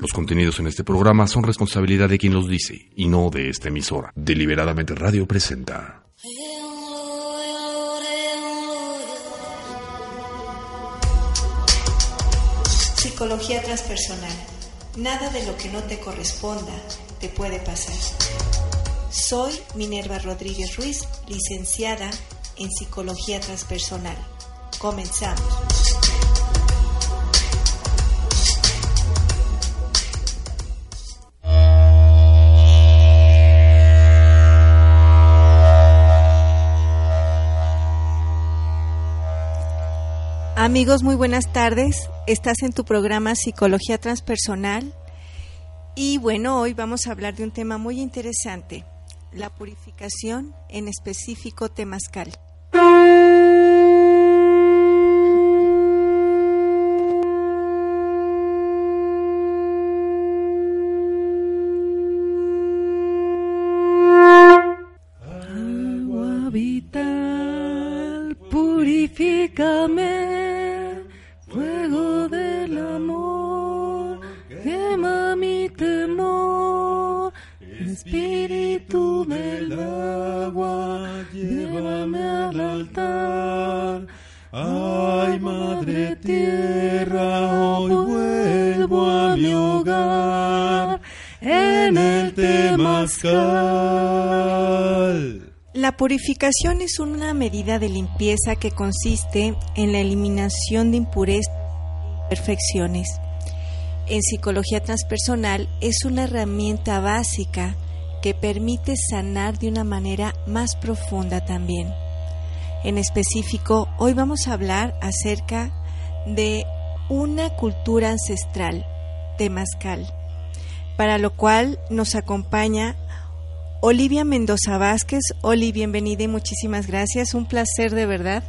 Los contenidos en este programa son responsabilidad de quien los dice y no de esta emisora. Deliberadamente Radio presenta. Psicología transpersonal. Nada de lo que no te corresponda te puede pasar. Soy Minerva Rodríguez Ruiz, licenciada en Psicología Transpersonal. Comenzamos. Amigos, muy buenas tardes. Estás en tu programa Psicología Transpersonal. Y bueno, hoy vamos a hablar de un tema muy interesante, la purificación, en específico temazcal. En el Temazcal. La purificación es una medida de limpieza que consiste en la eliminación de impurezas e imperfecciones. En psicología transpersonal es una herramienta básica que permite sanar de una manera más profunda también. En específico, hoy vamos a hablar acerca de una cultura ancestral, temazcal, para lo cual nos acompaña Olivia Mendoza Vázquez. Oli, bienvenida y muchísimas gracias. Un placer de verdad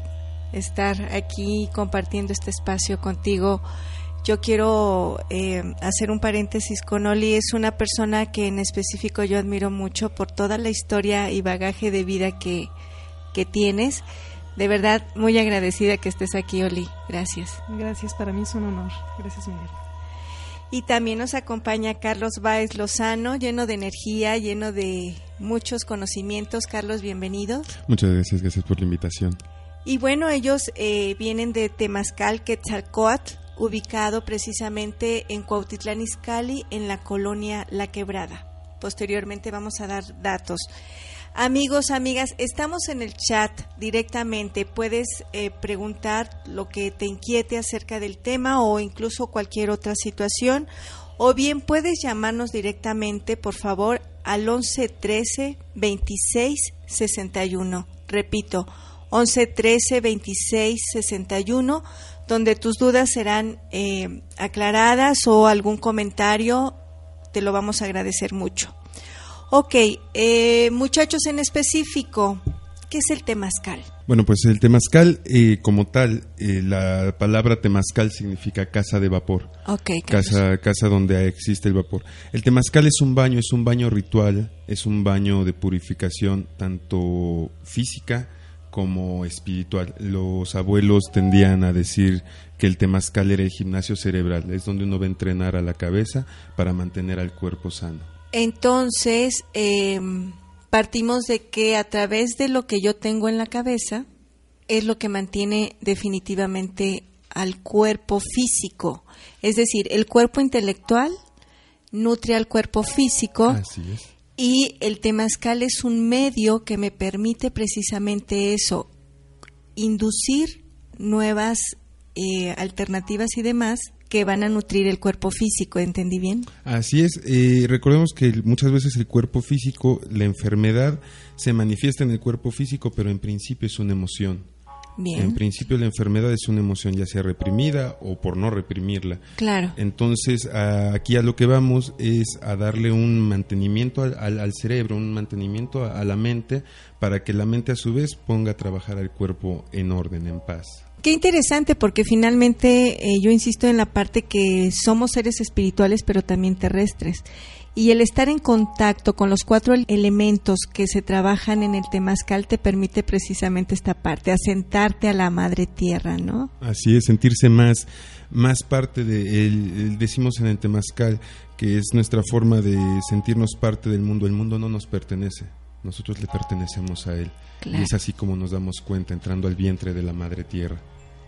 estar aquí compartiendo este espacio contigo. Yo quiero eh, hacer un paréntesis con Oli. Es una persona que en específico yo admiro mucho por toda la historia y bagaje de vida que, que tienes. De verdad, muy agradecida que estés aquí, Oli. Gracias. Gracias, para mí es un honor. Gracias, Miguel. Y también nos acompaña Carlos Báez Lozano, lleno de energía, lleno de muchos conocimientos. Carlos, bienvenido. Muchas gracias, gracias por la invitación. Y bueno, ellos eh, vienen de Temazcal, Quetzalcoatl, ubicado precisamente en Cuautitlán Izcalli, en la colonia La Quebrada. Posteriormente vamos a dar datos. Amigos, amigas, estamos en el chat directamente. Puedes eh, preguntar lo que te inquiete acerca del tema o incluso cualquier otra situación. O bien puedes llamarnos directamente, por favor, al 11 13 26 61. Repito, 11 13 26 61, donde tus dudas serán eh, aclaradas o algún comentario. Te lo vamos a agradecer mucho. Ok, eh, muchachos en específico, ¿qué es el temazcal? Bueno, pues el temazcal, eh, como tal, eh, la palabra temazcal significa casa de vapor. Ok, casa, casa donde existe el vapor. El temazcal es un baño, es un baño ritual, es un baño de purificación tanto física como espiritual. Los abuelos tendían a decir que el temazcal era el gimnasio cerebral, es donde uno va a entrenar a la cabeza para mantener al cuerpo sano. Entonces, eh, partimos de que a través de lo que yo tengo en la cabeza es lo que mantiene definitivamente al cuerpo físico. Es decir, el cuerpo intelectual nutre al cuerpo físico Así es. y el temazcal es un medio que me permite precisamente eso, inducir nuevas eh, alternativas y demás que van a nutrir el cuerpo físico, ¿entendí bien? Así es, eh, recordemos que muchas veces el cuerpo físico, la enfermedad se manifiesta en el cuerpo físico, pero en principio es una emoción. Bien. En principio la enfermedad es una emoción ya sea reprimida o por no reprimirla. Claro. Entonces a- aquí a lo que vamos es a darle un mantenimiento al, al- al cerebro, un mantenimiento a, a la mente para que la mente a su vez ponga a trabajar al cuerpo en orden, en paz. Qué interesante porque finalmente eh, yo insisto en la parte que somos seres espirituales pero también terrestres. Y el estar en contacto con los cuatro el- elementos que se trabajan en el temazcal te permite precisamente esta parte, asentarte a la madre tierra, ¿no? Así es, sentirse más, más parte de, el- el- decimos en el Temazcal, que es nuestra forma de sentirnos parte del mundo. El mundo no nos pertenece, nosotros le pertenecemos a él. Claro. Y es así como nos damos cuenta, entrando al vientre de la madre tierra.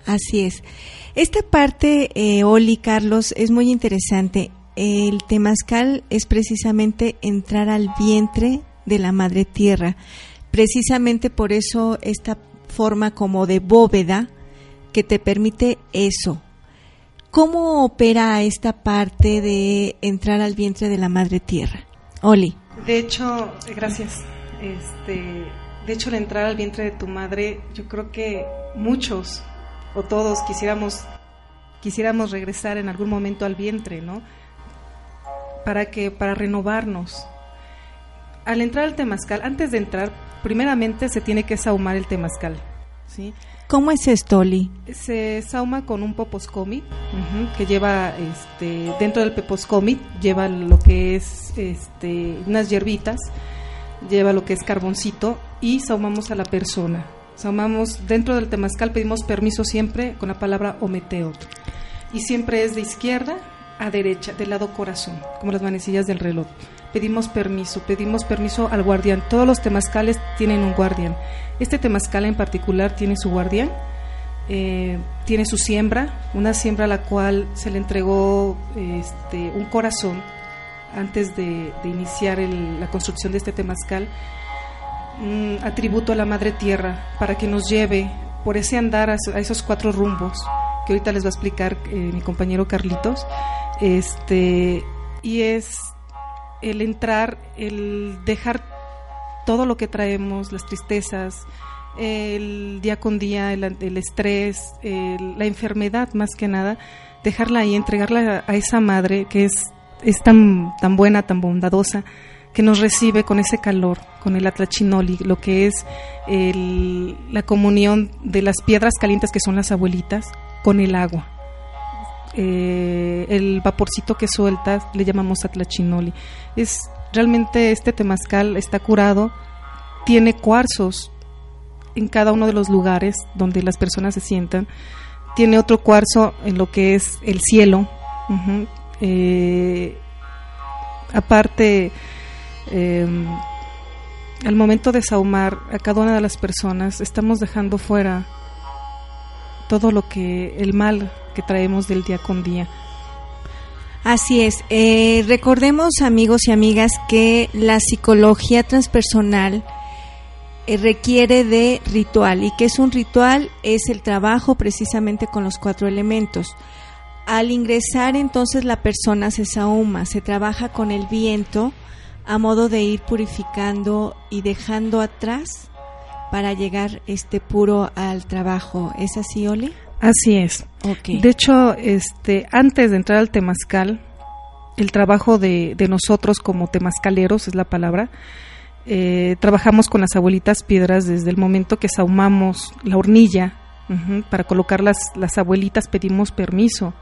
Así es. Esta parte, eh, Oli, Carlos, es muy interesante. El temazcal es precisamente entrar al vientre de la madre tierra. Precisamente por eso esta forma como de bóveda que te permite eso. ¿Cómo opera esta parte de entrar al vientre de la madre tierra? Oli. De hecho, gracias. Este, de hecho, al entrar al vientre de tu madre, yo creo que muchos o todos quisiéramos quisiéramos regresar en algún momento al vientre, ¿no? Para que para renovarnos. Al entrar al temazcal, antes de entrar, primeramente se tiene que saumar el temazcal, ¿sí? ¿Cómo es esto, Oli? se sauma con un poposcomit ujú, que lleva este dentro del poposcomit lleva lo que es este unas hierbitas lleva lo que es carboncito y saumamos a la persona dentro del temazcal pedimos permiso siempre con la palabra ometeot y siempre es de izquierda a derecha del lado corazón como las manecillas del reloj. Pedimos permiso pedimos permiso al guardián. Todos los temazcales tienen un guardián. Este temazcal en particular tiene su guardián eh, tiene su siembra, una siembra a la cual se le entregó este, un corazón antes de, iniciar la construcción de este temazcal, un atributo a la Madre Tierra para que nos lleve por ese andar a esos cuatro rumbos que ahorita les va a explicar eh, mi compañero Carlitos. Este, y es el entrar, el dejar todo lo que traemos, las tristezas, el día con día, el, el estrés, el- la enfermedad más que nada, dejarla ahí, entregarla a, a esa madre que es, es tan, tan buena, tan bondadosa, que nos recibe con ese calor, con el atlachinoli, lo que es el- la comunión de las piedras calientes que son las abuelitas con el agua. Eh, el vaporcito que suelta le llamamos atlachinoli. Es realmente este temazcal está curado, tiene cuarzos en cada uno de los lugares donde las personas se sientan. Tiene otro cuarzo en lo que es el cielo. Eh, aparte, eh, al momento de saumar a cada una de las personas, estamos dejando fuera todo lo que, el mal que traemos del día con día. Así es. Eh, recordemos, amigos y amigas, que la psicología transpersonal eh, requiere de ritual. ¿Y que es un ritual? Es el trabajo precisamente con los cuatro elementos. Al ingresar entonces la persona se sahuma, se trabaja con el viento a modo de ir purificando y dejando atrás para llegar este puro al trabajo. ¿Es así, Oli? Así es. Ok. De hecho, este, antes de entrar al temazcal, el trabajo de, de nosotros como temazcaleros es la palabra. eh, trabajamos con las abuelitas piedras desde el momento que sahumamos la hornilla para colocar las, las abuelitas pedimos permiso.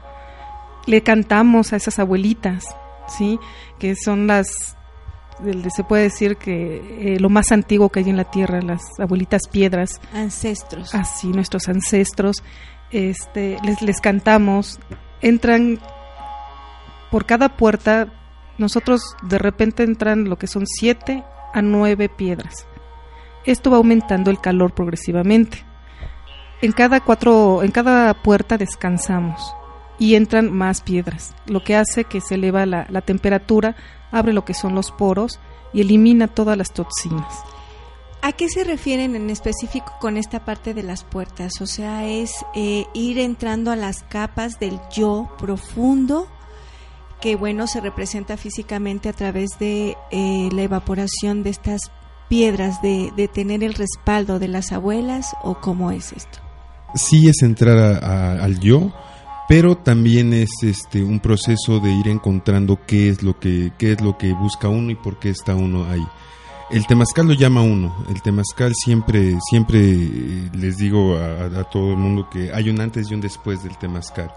Le cantamos a esas abuelitas, sí, que son las se puede decir que eh, lo más antiguo que hay en la tierra, las abuelitas piedras, Ancestros. así nuestros ancestros, este, les, les cantamos, entran por cada puerta, nosotros de repente entran lo que son siete a nueve piedras. Esto va aumentando el calor progresivamente. En cada cuatro, en cada puerta descansamos y entran más piedras, lo que hace que se eleva la, la temperatura, abre lo que son los poros y elimina todas las toxinas. ¿A qué se refieren en específico con esta parte de las puertas? O sea, es eh, ir entrando a las capas del yo profundo, que bueno, se representa físicamente a través de eh, la evaporación de estas piedras, de, de tener el respaldo de las abuelas, o cómo es esto? sí es entrar al yo, pero también es este un proceso de ir encontrando qué es lo que qué es lo que busca uno y por qué está uno ahí. El temazcal lo llama uno. El temazcal siempre siempre eh, les digo a, todo el mundo que hay un antes y un después del temazcal.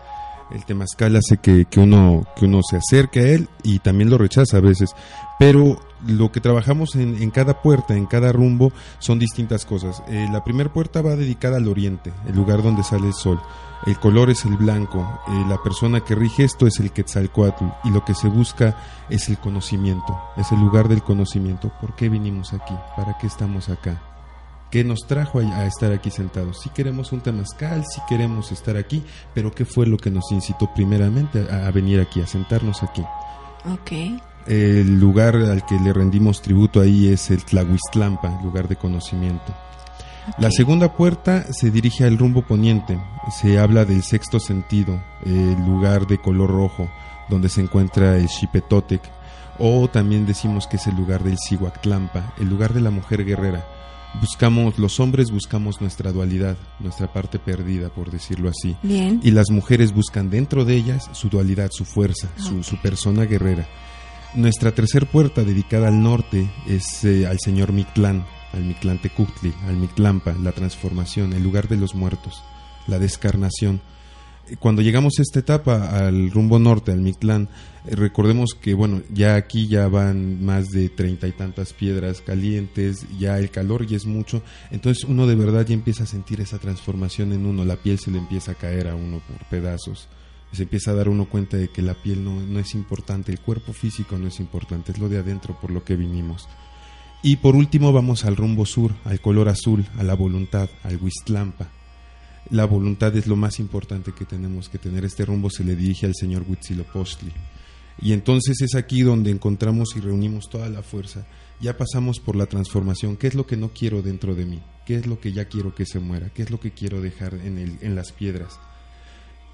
El temazcal hace que, que, uno que uno se acerque a él y también lo rechaza a veces, pero lo que trabajamos en, en, cada puerta, en cada rumbo, son distintas cosas. Eh, la primera puerta va dedicada al oriente, el lugar donde sale el sol. El color es el blanco, eh, la persona que rige esto es el Quetzalcoatl y lo que se busca es el conocimiento, es el lugar del conocimiento. ¿Por qué vinimos aquí? ¿Para qué estamos acá? ¿Qué nos trajo a, estar aquí sentados? Si queremos un temazcal, si queremos estar aquí, pero ¿qué fue lo que nos incitó primeramente a, a venir aquí, a sentarnos aquí? Ok. El lugar al que le rendimos tributo ahí es el Tlahuistlampa, lugar de conocimiento. La segunda puerta se dirige al rumbo poniente. Se habla del sexto sentido, el lugar de color rojo, donde se encuentra el Xipetotec. O también decimos que es el lugar del Cihuactlampa, el lugar de la mujer guerrera. Buscamos, los hombres buscamos nuestra dualidad, nuestra parte perdida, por decirlo así. Bien. Y las mujeres buscan dentro de ellas su dualidad, su fuerza, su, su persona guerrera. Nuestra tercera puerta dedicada al norte es eh, al señor Mictlán, al Mictlán Tecuhtli, al Mictlampa, la transformación, el lugar de los muertos, la descarnación. Cuando llegamos a esta etapa, al rumbo norte, al Mictlán, recordemos que, bueno, ya aquí ya van más de treinta y tantas piedras calientes, ya el calor ya es mucho, entonces uno de verdad ya empieza a sentir esa transformación en uno, la piel se le empieza a caer a uno por pedazos se empieza a dar uno cuenta de que la piel no, no, es importante, el cuerpo físico no es importante, es lo de adentro por lo que vinimos. Y por último vamos al rumbo sur, al color azul, a la voluntad, al Huistlampa. La voluntad es lo más importante que tenemos que tener. Este rumbo se le dirige al señor Huitzilopochtli. Y entonces es aquí donde encontramos y reunimos toda la fuerza. Ya pasamos por la transformación. ¿Qué es lo que no quiero dentro de mí? ¿Qué es lo que ya quiero que se muera? ¿Qué es lo que quiero dejar en, el, en las piedras?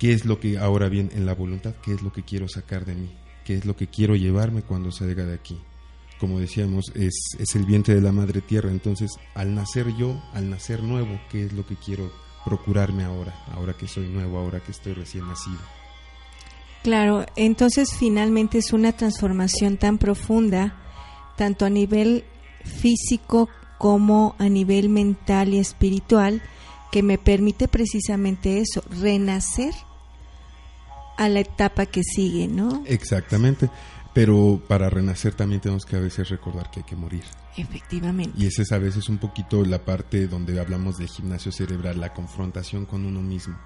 qué es lo que ahora bien en la voluntad, qué es lo que quiero sacar de mí, qué es lo que quiero llevarme cuando salga de aquí. Como decíamos, es, es el vientre de la madre tierra, entonces al nacer yo, al nacer nuevo, qué es lo que quiero procurarme ahora, ahora que soy nuevo, ahora que estoy recién nacido. Claro, entonces finalmente es una transformación tan profunda, tanto a nivel físico como a nivel mental y espiritual, que me permite precisamente eso, renacer a la etapa que sigue, ¿no? Exactamente. Pero para renacer también tenemos que a veces recordar que hay que morir. Efectivamente. Y esa es a veces un poquito la parte donde hablamos del gimnasio cerebral, la confrontación con uno mismo.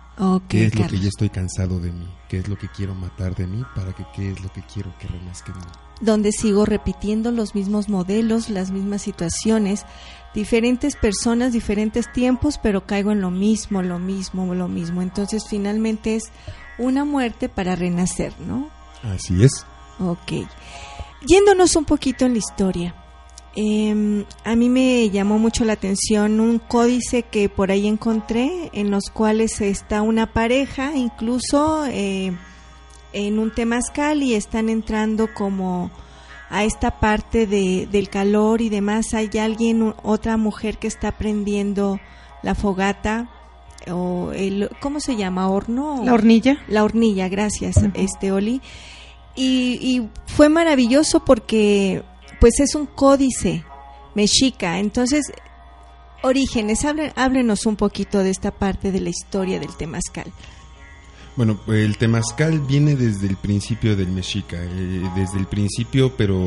¿Qué es lo que yo estoy cansado de mí? ¿Qué es lo que quiero matar de mí para que qué es lo que quiero que renazca en mí? Donde sigo repitiendo los mismos modelos, las mismas situaciones, diferentes personas, diferentes tiempos, pero caigo en lo mismo, lo mismo, lo mismo. Entonces finalmente es una muerte para renacer, ¿no? Así es. Ok. Yéndonos un poquito en la historia. Em, a mí me llamó mucho la atención un códice que por ahí encontré en los cuales está una pareja incluso eh, en un temazcal y están entrando como a esta parte de, del calor y demás. Hay alguien, otra mujer que está prendiendo la fogata o el ¿cómo se llama? horno la hornilla la hornilla gracias este Oli y, y, fue maravilloso porque pues es un códice mexica. Entonces orígenes háblenos un poquito de esta parte de la historia del temazcal bueno, el temazcal viene desde el principio del mexica, eh, desde el principio, pero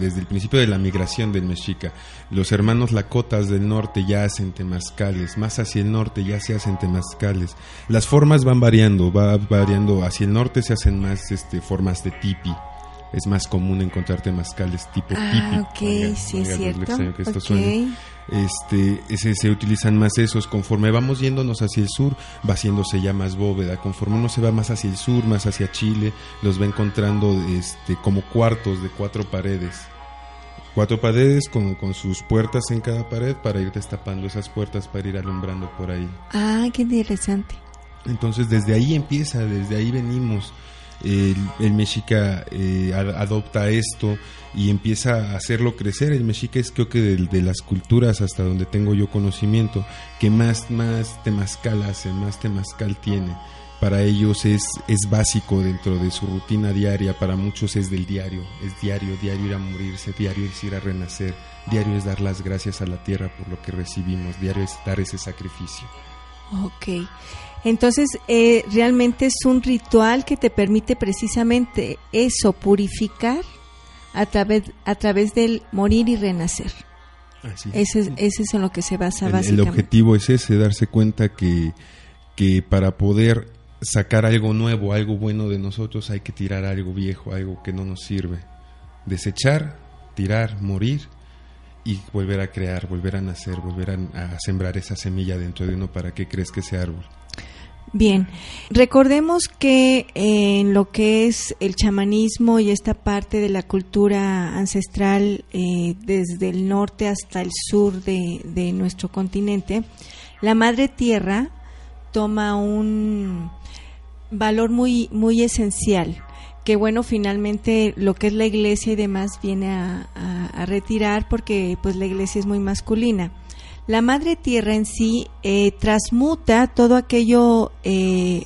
desde el principio de la migración del mexica. Los hermanos lacotas del norte ya hacen temazcales, más hacia el norte ya se hacen temazcales. Las formas van variando, va variando. Hacia el norte se hacen más este, formas de tipi. Es más común encontrar temazcales tipo ah, tipi. ok, sí, es cierto. Que este, ese, se utilizan más esos. Conforme vamos yéndonos hacia el sur, va haciéndose ya más bóveda. Conforme uno se va más hacia el sur, más hacia Chile, los va encontrando este, como cuartos de cuatro paredes. Cuatro paredes con, con sus puertas en cada pared para ir destapando esas puertas para ir alumbrando por ahí. Ah, qué interesante. Entonces desde ahí empieza, desde ahí venimos. El, mexica eh, adopta esto y empieza a hacerlo crecer. El mexica es creo que de, las culturas hasta donde tengo yo conocimiento que más, más temazcal hace, más temazcal tiene. Para ellos es, es básico dentro de su rutina diaria, para muchos es del diario, es diario, diario ir a morirse, diario ir a renacer, diario es dar las gracias a la tierra por lo que recibimos, diario es dar ese sacrificio. Ok, entonces eh, realmente es un ritual que te permite precisamente eso, purificar a través, a través del morir y renacer. Ese, es, ese es en lo que se basa el, básicamente. El objetivo es ese, darse cuenta que, que para poder sacar algo nuevo, algo bueno de nosotros, hay que tirar algo viejo, algo que no nos sirve. Desechar, tirar, morir y volver a crear, volver a nacer, volver a, a sembrar esa semilla dentro de uno para que crezca ese árbol. Bien, recordemos que en lo que es el chamanismo y esta parte de la cultura ancestral eh, desde el norte hasta el sur de, nuestro continente, la madre tierra toma un valor muy, muy esencial que bueno finalmente lo que es la iglesia y demás viene a, a retirar porque pues la iglesia es muy masculina la madre tierra en sí eh, transmuta todo aquello, eh,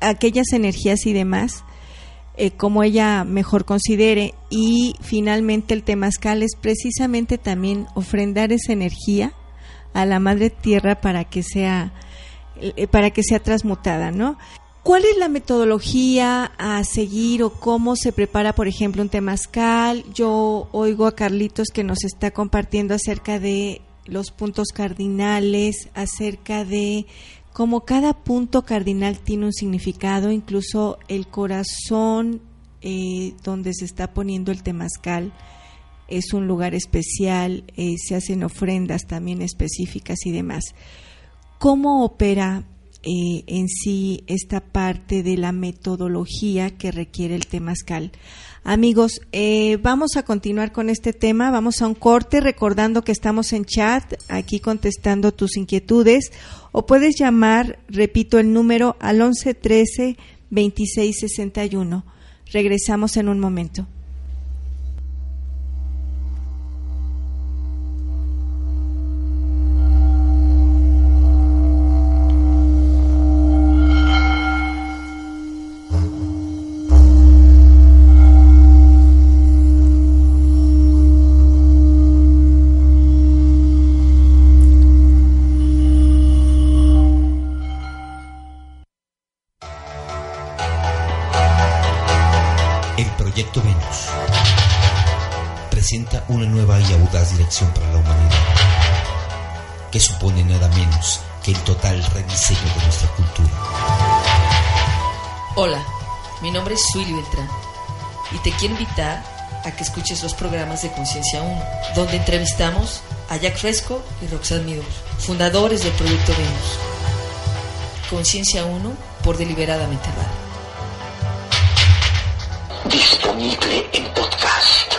aquellas energías y demás, eh, como ella mejor considere. Y finalmente el temazcal es precisamente también ofrendar esa energía a la madre tierra para que sea, para que sea transmutada, ¿no? ¿Cuál es la metodología a seguir o cómo se prepara, por ejemplo, un temazcal? Yo oigo a Carlitos que nos está compartiendo acerca de los puntos cardinales, acerca de cómo cada punto cardinal tiene un significado, incluso el corazón eh, donde se está poniendo el temazcal es un lugar especial, eh, se hacen ofrendas también específicas y demás. ¿Cómo opera eh, en sí esta parte de la metodología que requiere el temazcal? Amigos, eh, vamos a continuar con este tema. Vamos a un corte recordando que estamos en chat, aquí contestando tus inquietudes. O puedes llamar, repito el número, al 1113 2661. Regresamos en un momento. Nombre es Suili Beltrán y te quiero invitar a que escuches los programas de Conciencia 1, donde entrevistamos a Jack Fresco y Roxanne Meadows, fundadores del Proyecto Venus. Conciencia 1 por Deliberadamente Radio. Disponible en podcast.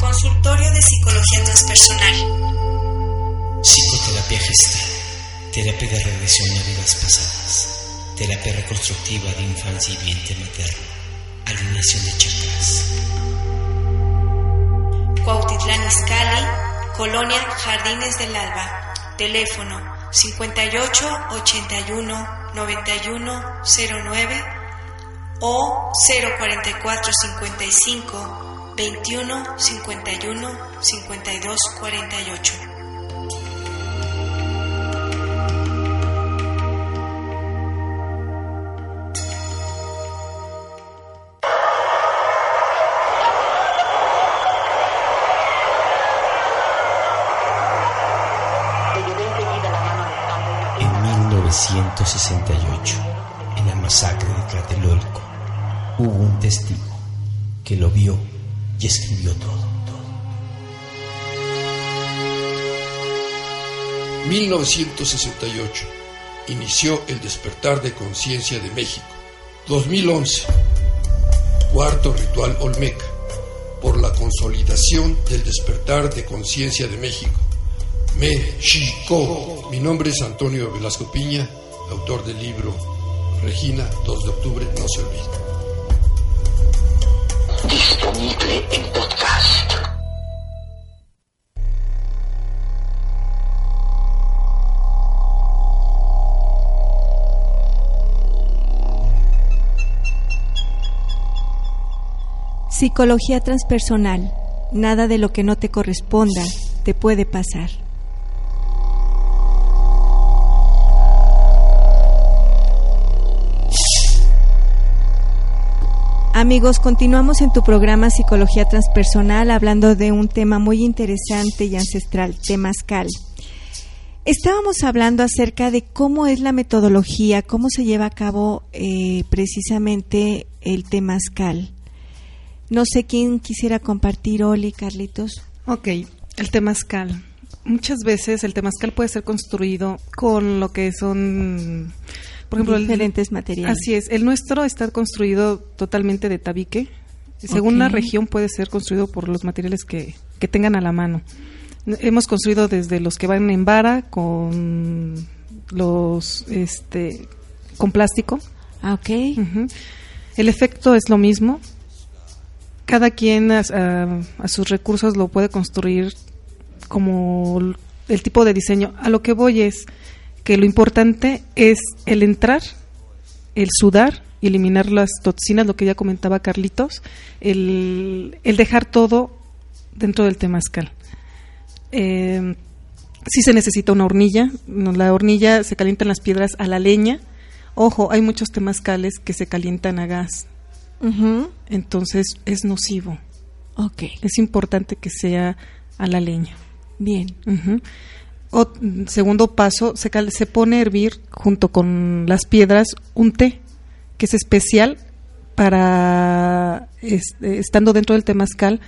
Consultorio de Psicología Transpersonal. Psicoterapia gestal. Terapia de regresión a vidas pasadas. Terapia reconstructiva de infancia y vientre materno. Alineación de chakras. Cuautitlán Izcalli, Colonia Jardines del Alba. Teléfono 58 81 91 09 o 044 55 21 51 52 48. 1968, en la masacre de Tlatelolco, hubo un testigo que lo vio y escribió todo. 1968. Inició el despertar de conciencia de México. 2011. Cuarto ritual Olmeca. Por la consolidación del despertar de conciencia de México. México. Mi nombre es Antonio Velasco Piña autor del libro Regina, 2 de octubre, no se olvide. Disponible en podcast. Psicología transpersonal. Nada de lo que no te corresponda te puede pasar. Amigos, continuamos en tu programa Psicología Transpersonal hablando de un tema muy interesante y ancestral, Temazcal. Estábamos hablando acerca de cómo es la metodología, cómo se lleva a cabo eh, precisamente el Temazcal. No sé quién quisiera compartir, Oli, Carlitos. Ok, el temazcal. Muchas veces el temazcal puede ser construido con lo que son, por ejemplo, diferentes materiales. Así es, el nuestro está construido totalmente de tabique. Según la región puede ser construido por los materiales que, que tengan a la mano. Hemos construido desde los que van en vara con los este con plástico. Ah, ok. El efecto es lo mismo, cada quien a, sus recursos lo puede construir como el tipo de diseño. A lo que voy es que lo importante es el entrar, el sudar, eliminar las toxinas, lo que ya comentaba Carlitos, el, dejar todo dentro del temazcal. Eh, si se necesita una hornilla, la hornilla se calientan las piedras a la leña. Ojo, hay muchos temazcales que se calientan a gas, entonces es nocivo. Ok. Es importante que sea a la leña. Bien. O, segundo paso, se, se pone a hervir junto con las piedras un té que es especial para, estando dentro del temazcal,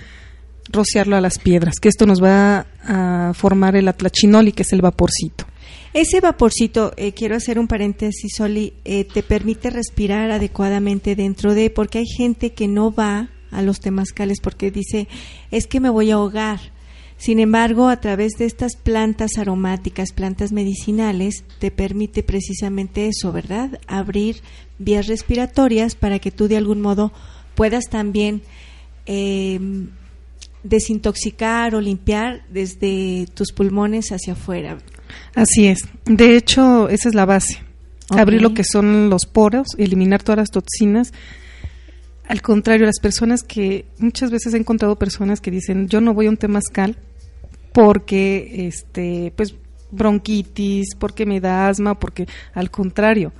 rociarlo a las piedras, que esto nos va a formar el atlachinoli, que es el vaporcito. Ese vaporcito, eh, quiero hacer un paréntesis, Soli, eh, te permite respirar adecuadamente dentro de, porque hay gente que no va a los temazcales porque dice, es que me voy a ahogar. Sin embargo, a través de estas plantas aromáticas, plantas medicinales, te permite precisamente eso, ¿verdad? Abrir vías respiratorias para que tú de algún modo puedas también eh, desintoxicar o limpiar desde tus pulmones hacia afuera. Así es. De hecho, esa es la base. Abrir lo que son los poros, eliminar todas las toxinas. Al contrario, las personas que muchas veces he encontrado personas que dicen, "Yo no voy a un temazcal porque este, pues bronquitis, porque me da asma, porque al contrario,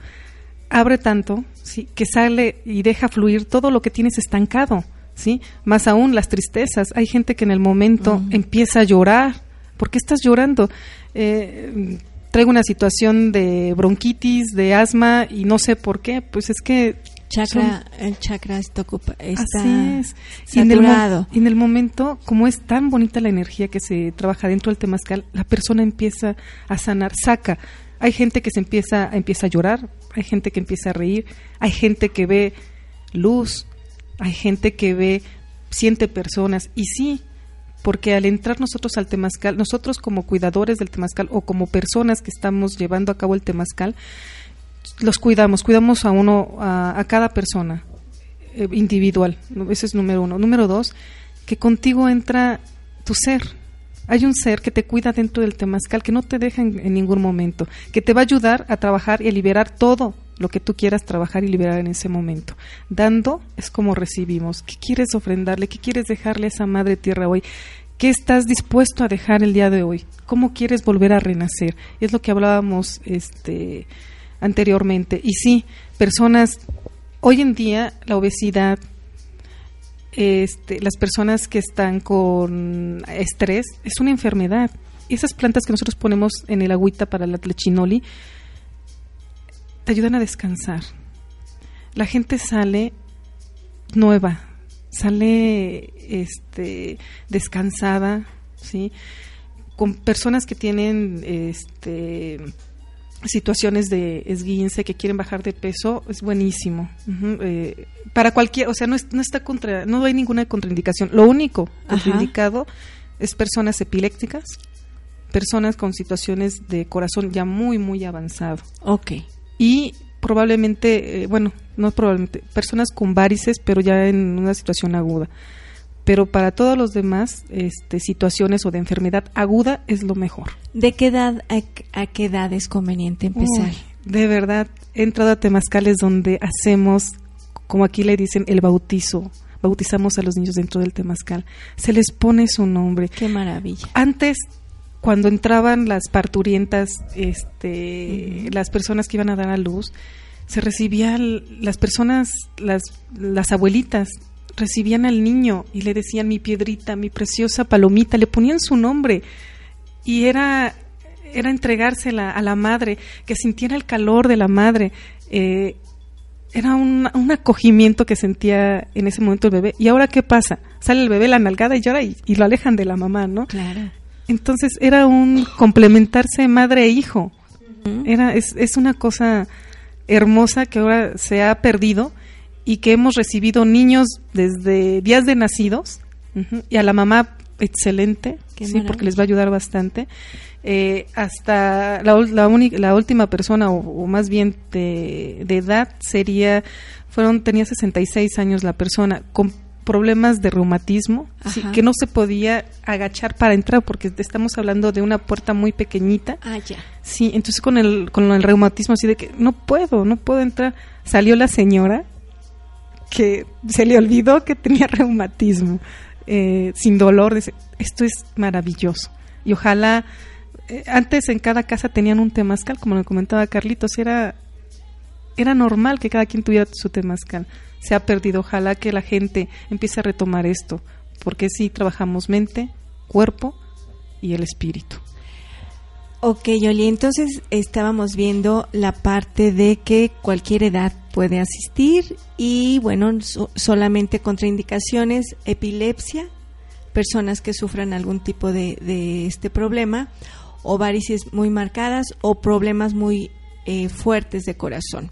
abre tanto, ¿sí? que sale y deja fluir todo lo que tienes estancado, ¿sí? Más aún las tristezas. Hay gente que en el momento empieza a llorar. ¿Por qué estás llorando? eh, traigo una situación de bronquitis, de asma y no sé por qué, pues es que chakra, el chakra está, ocupa, está saturado. Y en, el, momento, como es tan bonita la energía que se trabaja dentro del temazcal, la persona empieza a sanar, saca. Hay gente que se empieza, empieza a llorar, hay gente que empieza a reír, hay gente que ve luz, hay gente que ve, siente personas y sí, porque al entrar nosotros al temazcal, nosotros como cuidadores del temazcal o como personas que estamos llevando a cabo el temazcal, los cuidamos, cuidamos a uno, a, cada persona eh, individual, ese es número uno. Número dos, que contigo entra tu ser, hay un ser que te cuida dentro del temazcal, que no te deja en, ningún momento, que te va a ayudar a trabajar y a liberar todo lo que tú quieras trabajar y liberar en ese momento. Dando es como recibimos. ¿Qué quieres ofrendarle? ¿Qué quieres dejarle a esa madre tierra hoy? ¿Qué estás dispuesto a dejar el día de hoy? ¿Cómo quieres volver a renacer? Es lo que hablábamos este anteriormente. Y sí, personas hoy en día la obesidad este, las personas que están con estrés es una enfermedad. Esas plantas que nosotros ponemos en el agüita para la tlechinoli te ayudan a descansar. La gente sale nueva, sale este descansada, ¿sí? Con personas que tienen este situaciones de esguince que quieren bajar de peso es buenísimo eh, para cualquier o sea no, no, está contra no hay ninguna contraindicación lo único contraindicado es personas epilépticas personas con situaciones de corazón ya muy muy avanzado Ok. y probablemente, eh, bueno, no probablemente, personas con varices, pero ya en una situación aguda. Pero para todos los demás este, situaciones o de enfermedad aguda es lo mejor. ¿De qué edad a, qué edad es conveniente empezar? de verdad, he entrado a temazcales donde hacemos, como aquí le dicen, el bautizo. Bautizamos a los niños dentro del temazcal. Se les pone su nombre. Qué maravilla. Antes cuando entraban las parturientas, este, las personas que iban a dar a luz, se recibían las personas, las, las abuelitas recibían al niño y le decían mi piedrita, mi preciosa palomita, le ponían su nombre y era era entregársela a la madre, que sintiera el calor de la madre. Eh, era un, un, acogimiento que sentía en ese momento el bebé. ¿Y ahora qué pasa? Sale el bebé la nalgada y llora y, y lo alejan de la mamá, ¿no? Claro. Entonces era un complementarse madre e hijo. Era, es, es una cosa hermosa que ahora se ha perdido y que hemos recibido niños desde días de nacidos y a la mamá excelente, sí, porque les va a ayudar bastante. Eh, hasta la, la, la, última persona, o, más bien de, de, edad, sería, fueron, tenía 66 años la persona, con problemas de reumatismo, que no se podía agachar para entrar porque estamos hablando de una puerta muy pequeñita. Ah, ya. Sí, entonces con el, con el reumatismo así de que no puedo, no puedo entrar. Salió la señora que se le olvidó que tenía reumatismo, eh, sin dolor. Esto es maravilloso. Y ojalá, eh, antes en cada casa tenían un temazcal, como lo comentaba Carlitos, era, era normal que cada quien tuviera su temazcal se ha perdido. Ojalá que la gente empiece a retomar esto, porque sí trabajamos mente, cuerpo y el espíritu. Ok, Yoli, entonces estábamos viendo la parte de que cualquier edad puede asistir y, bueno, solamente contraindicaciones, epilepsia, personas que sufran algún tipo de, este problema, o varices muy marcadas o problemas muy eh, fuertes de corazón.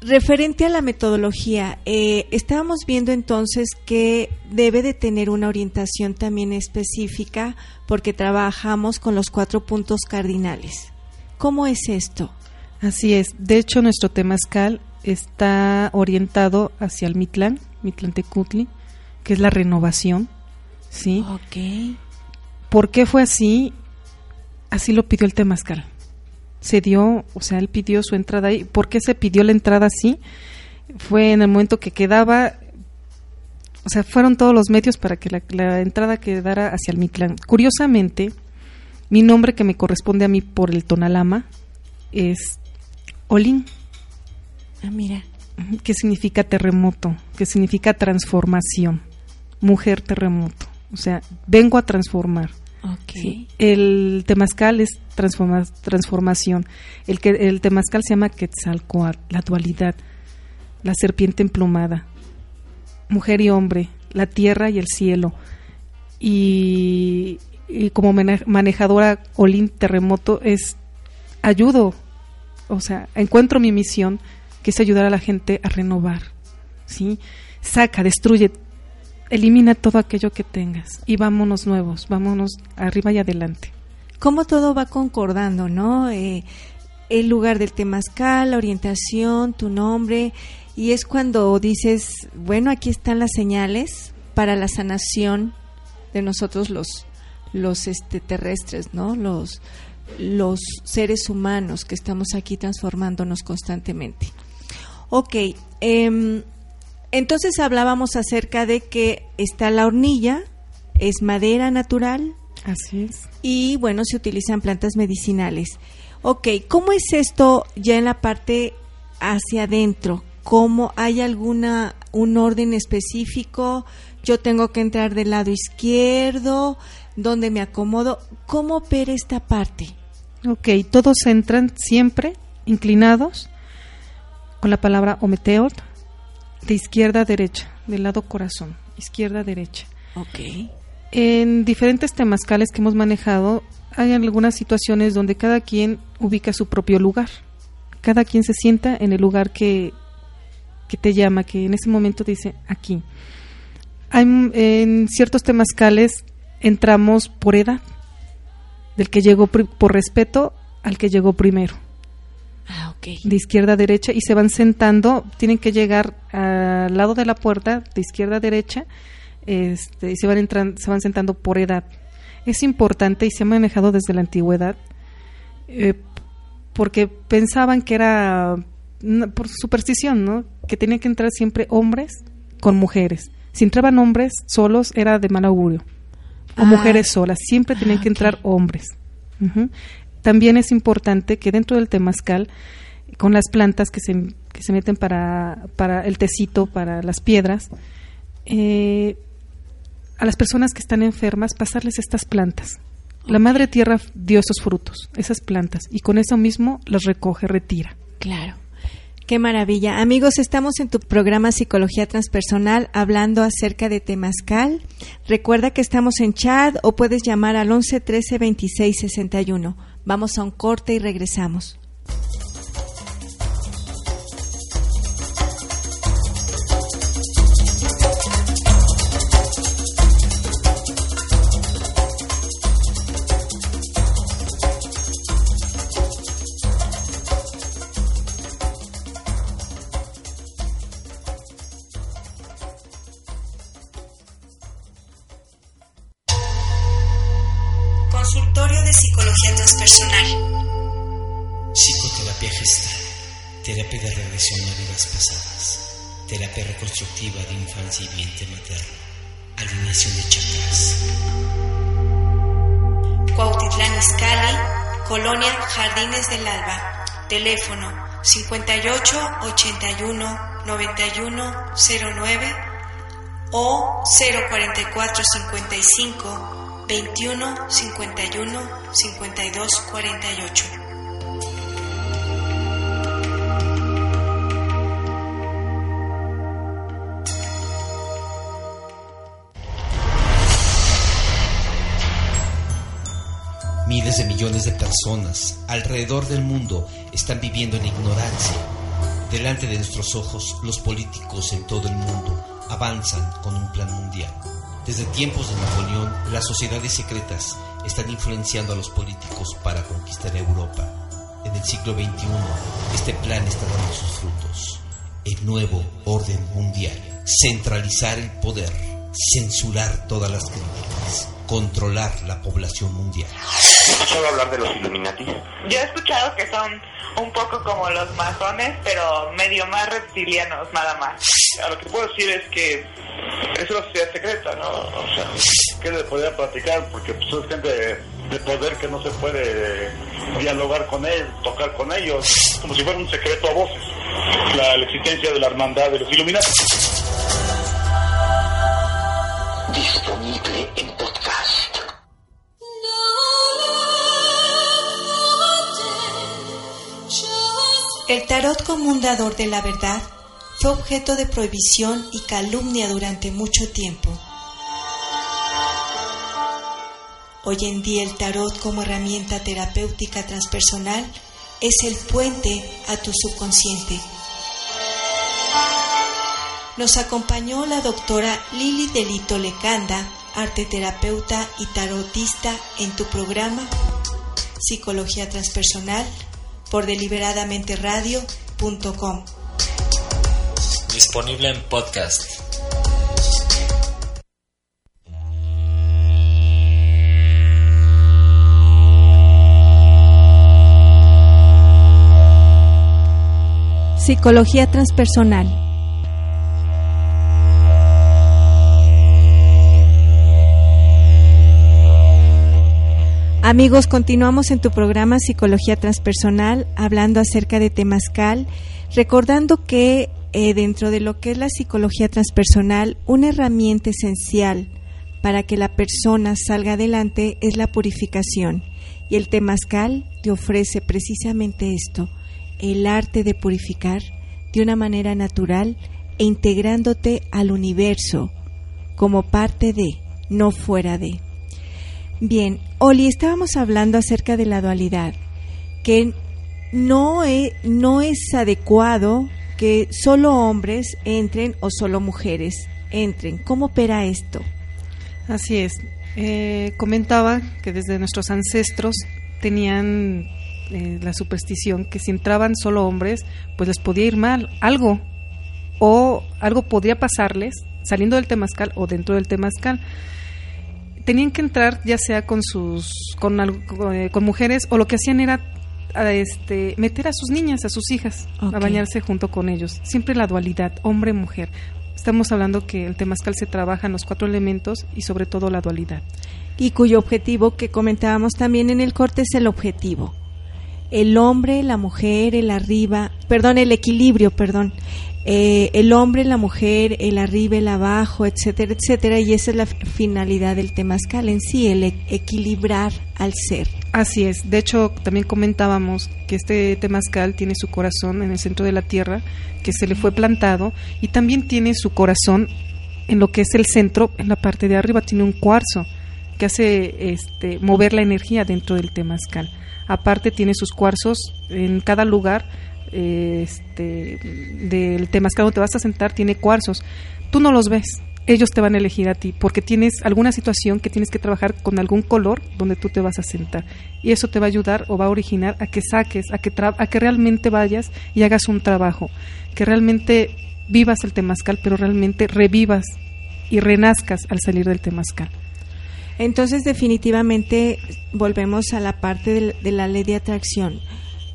Referente a la metodología, eh, estábamos viendo entonces que debe de tener una orientación también específica porque trabajamos con los cuatro puntos cardinales. ¿Cómo es esto? Así es. De hecho, nuestro temazcal está orientado hacia el Mitlán, Mitlán Tecutli, que es la renovación. ¿Sí? Ok. ¿Por qué fue así? Así lo pidió el temazcal se dio, o sea, él pidió su entrada ahí. ¿Por qué se pidió la entrada así? Fue en el momento que quedaba, o sea, fueron todos los medios para que la, entrada quedara hacia el Mictlán. Curiosamente, mi nombre que me corresponde a mí por el Tonalama es Olin. Ah, mira. Que significa terremoto, que significa transformación, mujer terremoto. O sea, vengo a transformar. El temazcal es transformación. El, que, el temazcal se llama Quetzalcoatl, la dualidad, la serpiente emplumada, mujer y hombre, la tierra y el cielo. Y, como manejadora Olin Terremoto es ayudo, o sea, encuentro mi misión, que es ayudar a la gente a renovar, ¿sí? Saca, destruye, elimina todo aquello que tengas y vámonos nuevos, vámonos arriba y adelante. Cómo todo va concordando, ¿no? Eh, el lugar del temazcal, la orientación, tu nombre, y es cuando dices, bueno, aquí están las señales para la sanación de nosotros los los este, terrestres, ¿no? Los los seres humanos que estamos aquí transformándonos constantemente. Ok, eh, entonces hablábamos acerca de que está la hornilla, es madera natural. Así es. Y bueno, se utilizan plantas medicinales. Ok, ¿cómo es esto ya en la parte hacia adentro? ¿Cómo hay alguna, un orden específico? Yo tengo que entrar del lado izquierdo, ¿dónde me acomodo? ¿Cómo opera esta parte? Ok, todos entran siempre inclinados con la palabra ometeot, de izquierda a derecha, del lado corazón, izquierda a derecha. Ok. En diferentes temazcales que hemos manejado, hay algunas situaciones donde cada quien ubica su propio lugar. Cada quien se sienta en el lugar que, que te llama, que en ese momento dice aquí. Hay, en ciertos temazcales entramos por edad, del que llegó por respeto al que llegó primero. Ah, de izquierda a derecha y se van sentando, tienen que llegar al lado de la puerta, de izquierda a derecha, este, y se van, entran, se van sentando por edad. Es importante y se ha manejado desde la antigüedad eh, porque pensaban que era una- por superstición, ¿no? Que tenían que entrar siempre hombres con mujeres. Si entraban hombres solos era de mal augurio. O Ah. mujeres solas, siempre Ah, que ok. entrar hombres. También es importante que dentro del temazcal, con las plantas que se, que se meten para, para el tecito, para las piedras, eh, a las personas que están enfermas, pasarles estas plantas. La madre tierra dio esos frutos, esas plantas, y con eso mismo las recoge, retira. Claro. Qué maravilla. Amigos, estamos en tu programa Psicología Transpersonal hablando acerca de Temazcal. Recuerda que estamos en chat o puedes llamar al 11 13 26 61. Vamos a un corte y regresamos. Teléfono 58 81 91 09 o 044 55 21 51 52 48. Miles de millones de personas alrededor del mundo están viviendo en ignorancia. Delante de nuestros ojos, los políticos en todo el mundo avanzan con un plan mundial. Desde tiempos de Napoleón, las sociedades secretas están influenciando a los políticos para conquistar Europa. En el siglo XXI, este plan está dando sus frutos. El nuevo orden mundial. Centralizar el poder. Censurar todas las críticas. Controlar la población mundial. ¿Has escuchado hablar de los Illuminati? Yo he escuchado que son un poco como los masones, pero medio más reptilianos, nada más. A lo que puedo decir es que es una sociedad secreta, ¿no? O sea, ¿qué le podría platicar? Porque pues, es gente de, de poder que no se puede dialogar con él, tocar con ellos, como si fuera un secreto a voces. La, la existencia de la hermandad de los Illuminati. El tarot como un dador de la verdad fue objeto de prohibición y calumnia durante mucho tiempo. Hoy en día el tarot como herramienta terapéutica transpersonal es el puente a tu subconsciente. Nos acompañó la doctora Lili Delito Lecanda, arteterapeuta y tarotista en tu programa Psicología Transpersonal por deliberadamente-radio.com. Disponible en podcast. Psicología transpersonal. Amigos, continuamos en tu programa Psicología Transpersonal hablando acerca de Temazcal, recordando que eh, dentro de lo que es la psicología transpersonal, una herramienta esencial para que la persona salga adelante es la purificación. Y el Temazcal te ofrece precisamente esto, el arte de purificar de una manera natural e integrándote al universo como parte de, no fuera de. Bien, Oli, estábamos hablando acerca de la dualidad, que no es, no es adecuado que solo hombres entren o solo mujeres entren. ¿Cómo opera esto? Así es. Eh, comentaba que desde nuestros ancestros tenían eh, la superstición que si entraban solo hombres, pues les podía ir mal, algo, o algo podría pasarles saliendo del temazcal o dentro del temazcal. Tenían que entrar ya sea con sus con, eh, con mujeres o lo que hacían era a este, meter a sus niñas, a sus hijas, a bañarse junto con ellos. Siempre la dualidad, hombre-mujer. Estamos hablando que el temazcal se trabaja en los cuatro elementos y sobre todo la dualidad. Y cuyo objetivo que comentábamos también en el corte es el objetivo. El hombre, la mujer, el arriba, perdón, el equilibrio, perdón. Eh, el hombre, la mujer, el arriba, el abajo, etcétera, etcétera, y esa es la finalidad del temazcal en sí, el e-, equilibrar al ser. Así es, de hecho también comentábamos que este temazcal tiene su corazón en el centro de la tierra, que se le fue plantado, y también tiene su corazón en lo que es el centro, en la parte de arriba, tiene un cuarzo que hace este, mover la energía dentro del temazcal. Aparte tiene sus cuarzos en cada lugar este, del temazcal donde te vas a sentar tiene cuarzos. Tú no los ves, ellos te van a elegir a ti porque tienes alguna situación que tienes que trabajar con algún color donde tú te vas a sentar y eso te va a ayudar o va a originar a que saques, a que, a que realmente vayas y hagas un trabajo, que realmente vivas el temazcal, pero realmente revivas y renazcas al salir del temazcal. Entonces definitivamente volvemos a la parte de la ley de atracción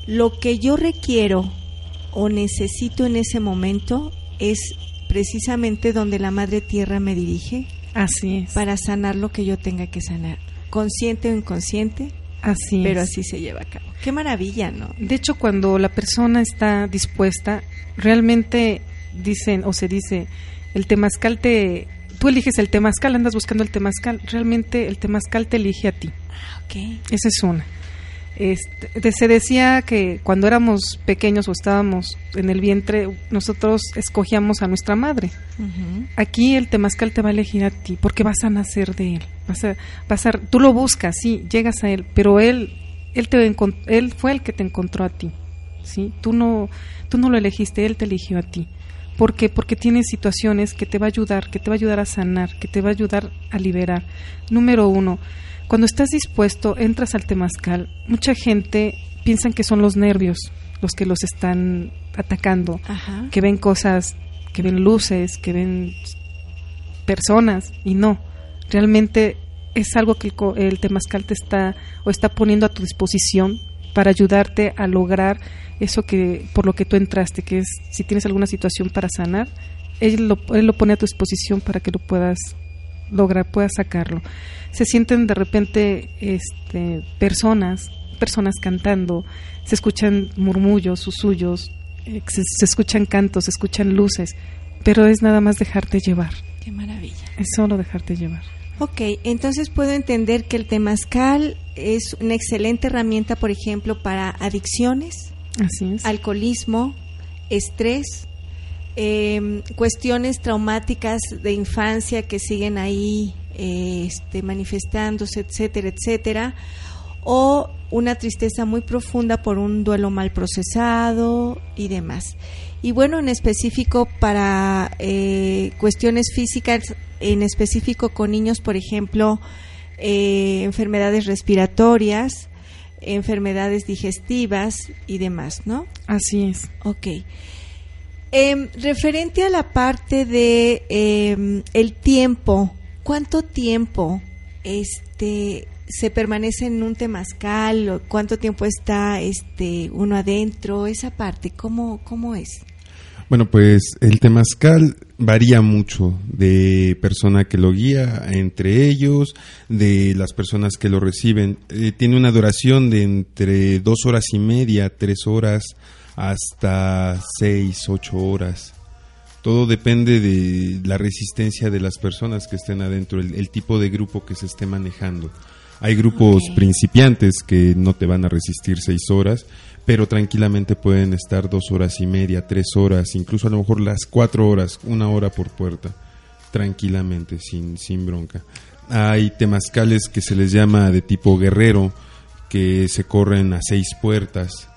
lo que yo requiero o necesito en ese momento es precisamente donde la Madre Tierra me dirige. Así es. Para sanar lo que yo tenga que sanar, consciente o inconsciente. Así pero así se lleva a cabo. Qué maravilla, ¿no? De hecho, cuando la persona está dispuesta, realmente dicen o se dice, el temazcal te... Tú eliges el temazcal, andas buscando el temazcal. Realmente el temazcal te elige a ti. Ah, ok. Esa es una. Este, se decía que cuando éramos pequeños o estábamos en el vientre, nosotros escogíamos a nuestra madre. Aquí el temazcal te va a elegir a ti porque vas a nacer de él. Vas a, vas a, tú lo buscas, sí, llegas a él, pero él, él, te, él fue el que te encontró a ti. ¿sí? Tú, no, tú no lo elegiste, él te eligió a ti. ¿Por qué? Porque tiene situaciones que te va a ayudar, que te va a ayudar a sanar, que te va a ayudar a liberar. Número uno, cuando estás dispuesto, entras al temazcal, mucha gente piensa que son los nervios los que los están atacando, que ven cosas, que ven luces, que ven personas y no, realmente es algo que el, el temazcal te está o está poniendo a tu disposición para ayudarte a lograr eso que por lo que tú entraste, que es si tienes alguna situación para sanar, él lo, él lo pone a tu disposición para que lo puedas lograr, puedas sacarlo se sienten de repente este, personas, personas cantando, se escuchan murmullos, susurros, eh, se, se, escuchan cantos, se escuchan luces, pero es nada más dejarte llevar. Qué maravilla. Es solo dejarte llevar. Ok, entonces puedo entender que el temazcal es una excelente herramienta, por ejemplo, para adicciones, Así es. alcoholismo, estrés, eh, cuestiones traumáticas de infancia que siguen ahí este, manifestándose, etcétera, etcétera, o una tristeza muy profunda por un duelo mal procesado y demás. Y bueno, en específico para eh, cuestiones físicas, en específico con niños, por ejemplo, eh, enfermedades respiratorias, enfermedades digestivas y demás, ¿no? Así es. Ok. Em, referente a la parte de em, el tiempo ¿cuánto tiempo este se permanece en un temazcal? ¿Cuánto tiempo está este uno adentro? Esa parte, ¿cómo, cómo es? Bueno, pues el temazcal varía mucho de persona que lo guía, entre ellos, de las personas que lo reciben. Eh, tiene una duración de entre dos horas y media, tres horas, hasta seis, ocho horas. Todo depende de la resistencia de las personas que estén adentro, el, tipo de grupo que se esté manejando. Hay grupos principiantes que no te van a resistir seis horas, pero tranquilamente pueden estar dos horas y media, tres horas, incluso a lo mejor las cuatro horas, una hora por puerta, tranquilamente, sin, sin bronca. Hay temazcales que se les llama de tipo guerrero, que se corren a seis puertas,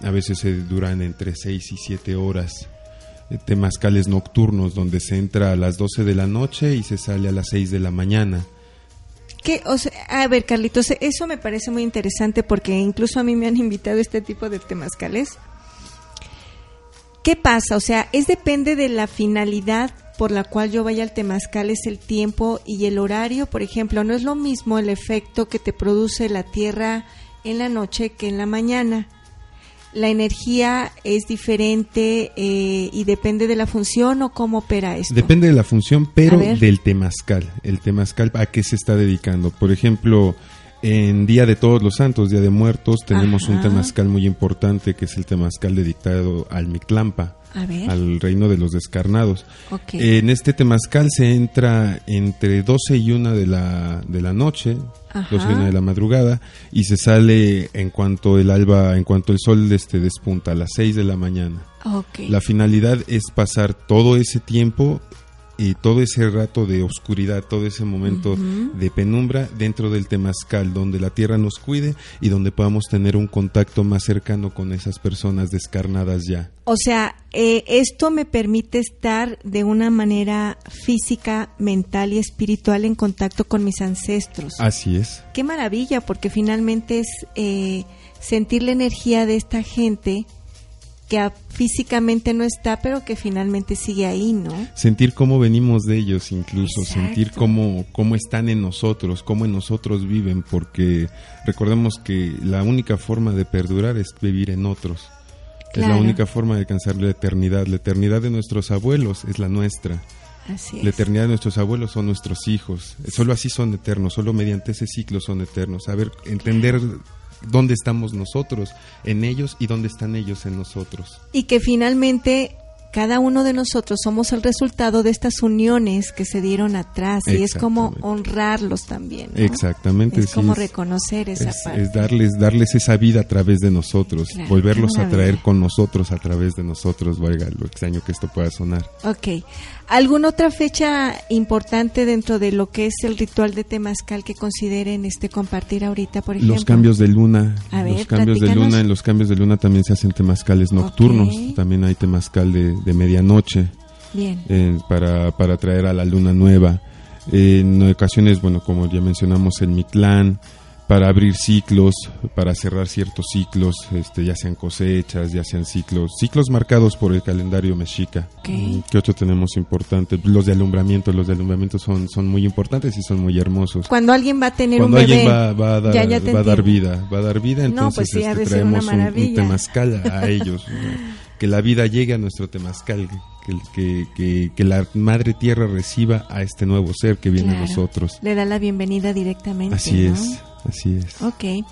a veces se duran entre seis y siete horas temazcales nocturnos donde se entra a las 12 de la noche y se sale a las 6 de la mañana. Que, o sea, a ver, Carlitos, eso me parece muy interesante porque incluso a mí me han invitado este tipo de temazcales. ¿Qué pasa? O sea, es depende de la finalidad por la cual yo vaya al temazcal, es el tiempo y el horario. Por ejemplo, no es lo mismo el efecto que te produce la tierra en la noche que en la mañana la energía es diferente eh, y depende de la función o cómo opera esto? Depende de la función, pero del temazcal. El temazcal, ¿a qué se está dedicando? Por ejemplo, en Día de Todos los Santos, Día de Muertos, tenemos un temazcal muy importante que es el temazcal dedicado al Mictlampa al reino de los descarnados. En este temazcal se entra entre 12 y 1 de la, de la noche, 12 y 1 de la madrugada, y se sale en cuanto el alba, en cuanto el sol este despunta, a las 6 de la mañana. La finalidad es pasar todo ese tiempo y todo ese rato de oscuridad, todo ese momento de penumbra dentro del temazcal, donde la tierra nos cuide y donde podamos tener un contacto más cercano con esas personas descarnadas ya. O sea, eh, esto me permite estar de una manera física, mental y espiritual en contacto con mis ancestros. Así es. Qué maravilla, porque finalmente es eh, sentir la energía de esta gente que físicamente no está, pero que finalmente sigue ahí, ¿no? Sentir cómo venimos de ellos incluso, sentir cómo, cómo están en nosotros, cómo en nosotros viven, porque recordemos que la única forma de perdurar es vivir en otros. Es la única forma de alcanzar la eternidad. La eternidad de nuestros abuelos es la nuestra. Así La eternidad de nuestros abuelos son nuestros hijos. Solo así son eternos, solo mediante ese ciclo son eternos. Saber entender dónde estamos nosotros en ellos y dónde están ellos en nosotros. Y que finalmente cada uno de nosotros somos el resultado de estas uniones que se dieron atrás y es como honrarlos también. Exactamente. Es como reconocer esa parte. Es darles, darles esa vida a través de nosotros, volverlos a traer con nosotros a través de nosotros, valga lo extraño que esto pueda sonar. Ok. ¿Alguna otra fecha importante dentro de lo que es el ritual de Temazcal que consideren este compartir ahorita, por ejemplo? Los cambios de luna. los cambios de luna, en los cambios de luna también se hacen temazcales nocturnos. También hay temazcal de, de medianoche. Bien. Eh, para, para traer a la luna nueva. en ocasiones, bueno, como ya mencionamos, el Mitlán para abrir ciclos, para cerrar ciertos ciclos, este, ya sean cosechas, ya sean ciclos, ciclos marcados por el calendario mexica. ¿Qué otro tenemos importante? Los de alumbramiento, los de alumbramiento son, son muy importantes y son muy hermosos. Cuando alguien va a tener un bebé, alguien va, va, a dar, va a dar vida, va a dar vida, entonces pues este, traemos un, un, temazcal a ellos. que la vida llegue a nuestro temazcal, que, que, que, la madre tierra reciba a este nuevo ser que viene a nosotros. Le da la bienvenida directamente. Así es. Así es. Ok.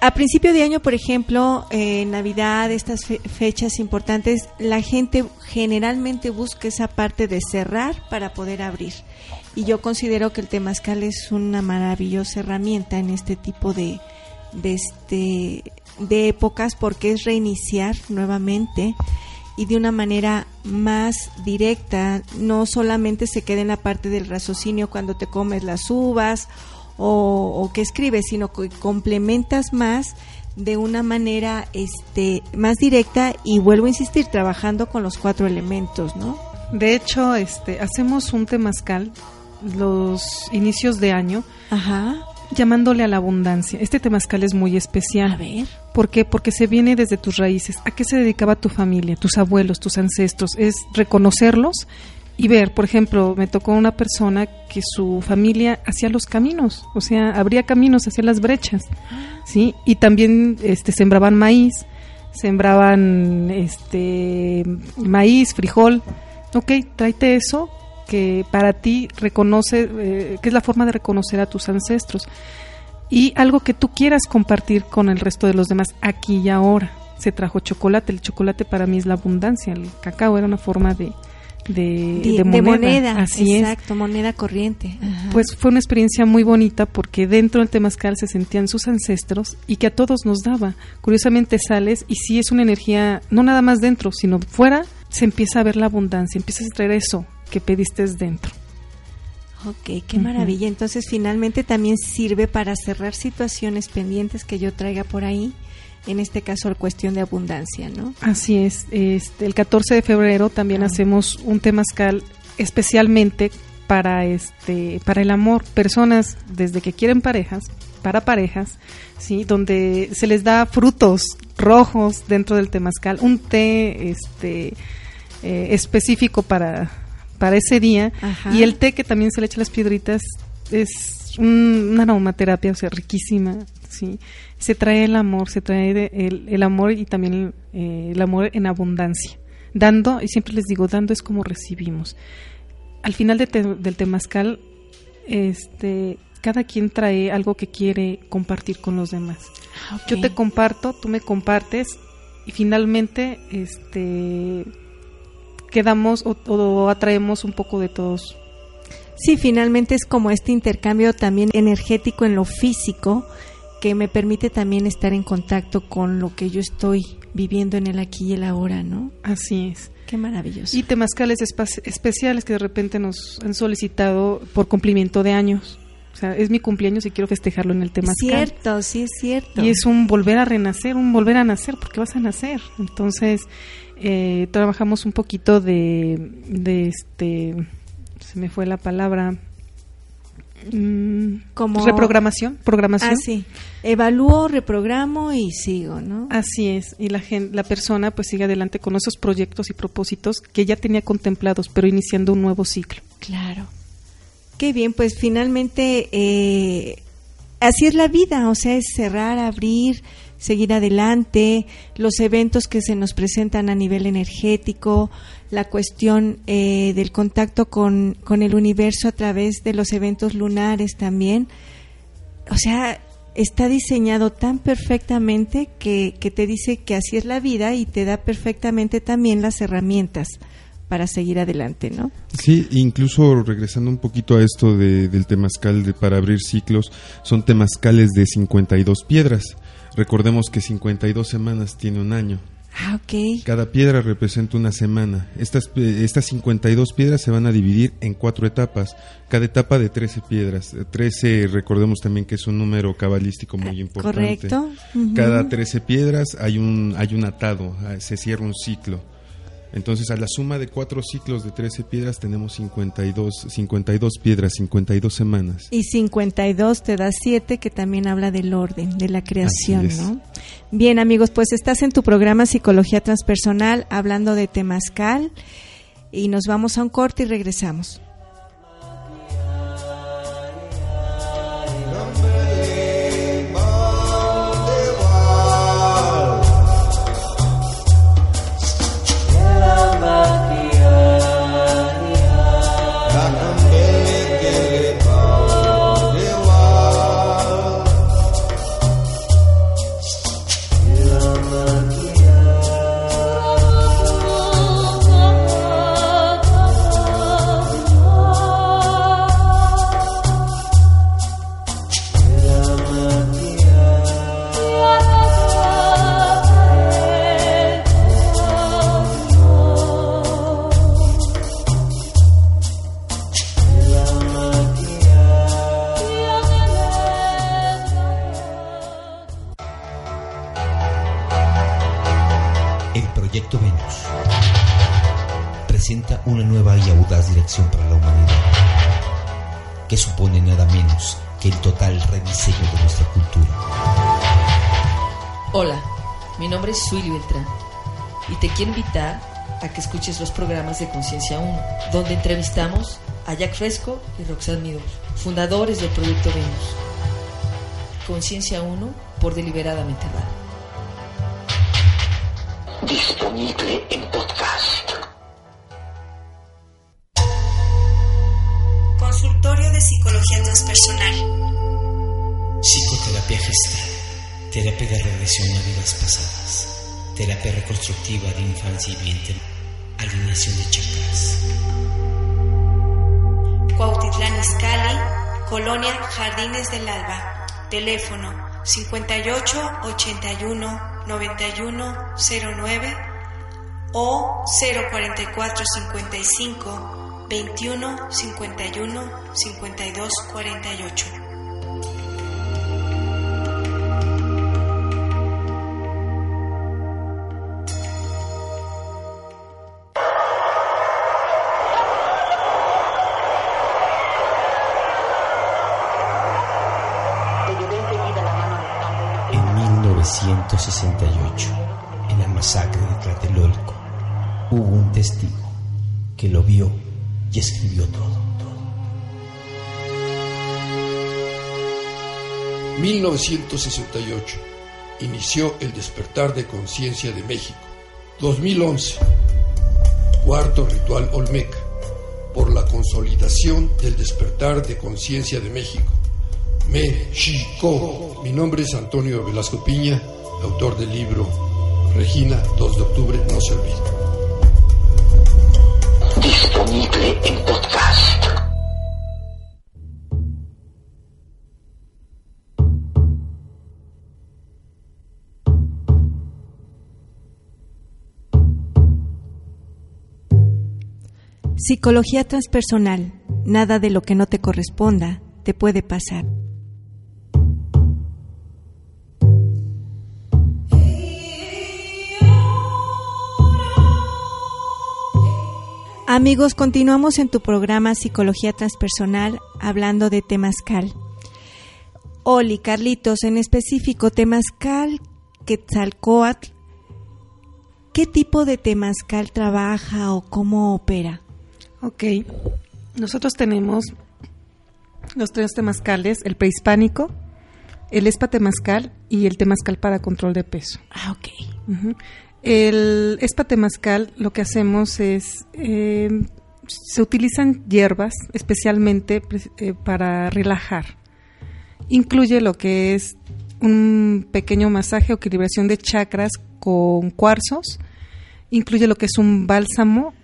A principio de año, por ejemplo, eh, Navidad, estas fechas importantes, la gente generalmente busca esa parte de cerrar para poder abrir. Y yo considero que el temazcal es una maravillosa herramienta en este tipo de, de, este, de épocas porque es reiniciar nuevamente y de una manera más directa, no solamente se queda en la parte del raciocinio cuando te comes las uvas o, que escribes, sino que complementas más de una manera este más directa y vuelvo a insistir trabajando con los cuatro elementos, ¿no? De hecho, este hacemos un temazcal los inicios de año. Ajá. Llamándole a la abundancia. Este temazcal es muy especial. A ver. ¿Por qué? Porque se viene desde tus raíces. ¿A qué se dedicaba tu familia, tus abuelos, tus ancestros? Es reconocerlos y ver, por ejemplo, me tocó una persona que su familia hacía los caminos, o sea, abría caminos hacia las brechas, ¿sí? Y también este sembraban maíz, sembraban este maíz, frijol. Ok, tráete eso que para ti reconoce, eh, que es la forma de reconocer a tus ancestros. Y algo que tú quieras compartir con el resto de los demás aquí y ahora. Se trajo chocolate, el chocolate para mí es la abundancia, el cacao era una forma de, de, moneda. Así exacto, moneda corriente. Pues fue una experiencia muy bonita porque dentro del temazcal se sentían sus ancestros y que a todos nos daba. Curiosamente sales y sí es una energía, no nada más dentro, sino fuera, se empieza a ver la abundancia, empiezas a traer eso que pediste dentro. Ok, qué maravilla. Entonces finalmente también sirve para cerrar situaciones pendientes que yo traiga por ahí en este caso la cuestión de abundancia, ¿no? Así es. Este, el 14 de febrero también ah. hacemos un temazcal especialmente para este para el amor, personas desde que quieren parejas, para parejas, sí, donde se les da frutos rojos dentro del temazcal, un té este eh, específico para para ese día y el té que también se le echa las piedritas es una aromaterapia, o sea, riquísima, sí. Se trae el amor, se trae el, el amor y también eh, el amor en abundancia. Dando, y siempre les digo, dando es como recibimos. Al final del temazcal, este, cada quien trae algo que quiere compartir con los demás. Ah, Yo te comparto, tú me compartes y finalmente, este, quedamos o, atraemos un poco de todos. Sí, finalmente es como este intercambio también energético en lo físico que me permite también estar en contacto con lo que yo estoy viviendo en el aquí y el ahora, ¿no? Así es. Qué maravilloso. Y temazcales especiales que de repente nos han solicitado por cumplimiento de años. O sea, es mi cumpleaños y quiero festejarlo en el temazcal. Cierto, sí es cierto. Y es un volver a renacer, un volver a nacer, porque vas a nacer. Entonces, eh, trabajamos un poquito de, de este, se me fue la palabra, como reprogramación, programación. Ah, sí. Evalúo, reprogramo y sigo, ¿no? Así es. Y la gente, la persona pues sigue adelante con esos proyectos y propósitos que ya tenía contemplados, pero iniciando un nuevo ciclo. Claro. Qué bien, pues finalmente eh, así es la vida, o sea, es cerrar, abrir, seguir adelante, los eventos que se nos presentan a nivel energético, la cuestión eh, del contacto con, con el universo a través de los eventos lunares también. O sea, está diseñado tan perfectamente que, que, te dice que así es la vida y te da perfectamente también las herramientas para seguir adelante, ¿no? Sí, incluso regresando un poquito a esto de, del temazcal de para abrir ciclos, son temazcales de 52 piedras. Recordemos que 52 semanas tiene un año. Ah, ok. Cada piedra representa una semana. Estas, estas 52 piedras se van a dividir en cuatro etapas. Cada etapa de 13 piedras. 13, recordemos también que es un número cabalístico muy importante. Correcto. Cada 13 piedras hay un, hay un atado, ah, se cierra un ciclo. Entonces, a la suma de cuatro ciclos de 13 piedras tenemos 52, 52 piedras, 52 semanas. Y 52 te da 7, que también habla del orden, de la creación, ¿no? Bien, amigos, pues estás en tu programa Psicología Transpersonal hablando de Temazcal y nos vamos a un corte y regresamos. Suili Beltrán y te quiero invitar a que escuches los programas de Conciencia 1, donde entrevistamos a Jack Fresco y Roxanne Meadows, fundadores del Proyecto Venus. Conciencia 1 por Deliberadamente Radio. Disponible en podcast. Transpersonal. Psicoterapia gestal. Terapia de regresión a vidas pasadas terapia reconstructiva de infancia y vientre, alineación de chakras. Cuautitlán Izcalli, Colonia Jardines del Alba, teléfono 58 81 91 09 o 044 55 21 51 52 48. En 1968, en la masacre de Tlatelolco, hubo un testigo que lo vio y escribió todo. 1968. Inició el despertar de conciencia de México. 2011. Cuarto ritual Olmeca. Por la consolidación del despertar de conciencia de México. México. Mi nombre es Antonio Velasco Piña, autor del libro Regina, 2 de octubre, no se olvide. En podcast. Psicología transpersonal. Nada de lo que no te corresponda te puede pasar. Amigos, continuamos en tu programa Psicología Transpersonal hablando de Temazcal. Oli, Carlitos, en específico, Temazcal, Quetzalcoatl, ¿qué tipo de Temazcal trabaja o cómo opera? Ok, nosotros tenemos los tres temazcales, el prehispánico, el espatemazcal y el temazcal para control de peso. Ah, ok. El espatemazcal lo que hacemos es, eh, se utilizan hierbas especialmente pre- eh, para relajar. Incluye lo que es un pequeño masaje o equilibración de chakras con cuarzos, incluye lo que es un bálsamo,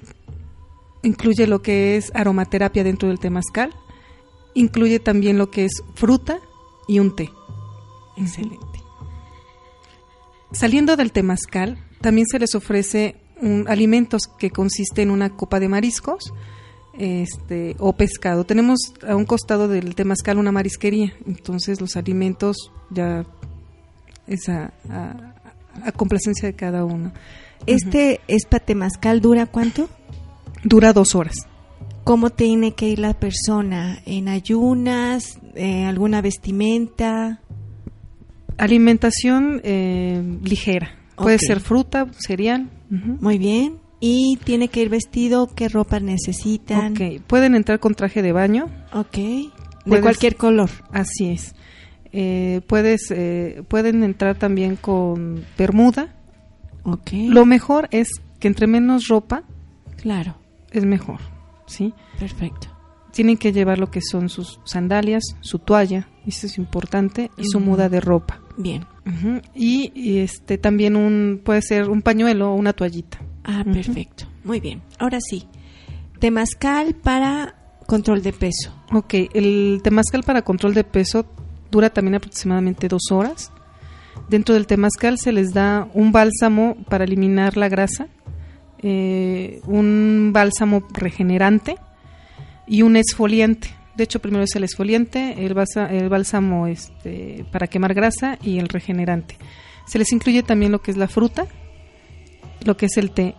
incluye lo que es aromaterapia dentro del temazcal, incluye también lo que es fruta y un té. Excelente. Saliendo del temazcal, también se les ofrece alimentos que consiste en una copa de mariscos este, o pescado. Tenemos a un costado del temazcal una marisquería, entonces los alimentos ya es a, a- a complacencia de cada uno. ¿Este espatemazcal dura cuánto? Dura dos horas. ¿Cómo tiene que ir la persona? ¿En ayunas? Eh, ¿Alguna vestimenta? Alimentación eh, ligera. Puede ser fruta, cereal. Muy bien. ¿Y tiene que ir vestido? ¿Qué ropa necesitan? Ok, Pueden entrar con traje de baño. Ok. De Puedes- cualquier color. Así es. Eh, puedes, eh, pueden entrar también con bermuda. Ok. Lo mejor es que entre menos ropa Claro. es mejor, ¿sí? Perfecto. Tienen que llevar lo que son sus sandalias, su toalla, eso es importante, y su muda de ropa. Bien. Y, y, este también un puede ser un pañuelo o una toallita. Ah, perfecto. Muy bien. Ahora sí. Temazcal para control de peso. Ok, el temazcal para control de peso dura también aproximadamente dos horas. Dentro del temazcal se les da un bálsamo para eliminar la grasa, eh, un bálsamo regenerante y un exfoliante. De hecho, primero es el exfoliante, el, balsa- el bálsamo este, para quemar grasa y el regenerante. Se les incluye también lo que es la fruta, lo que es el té.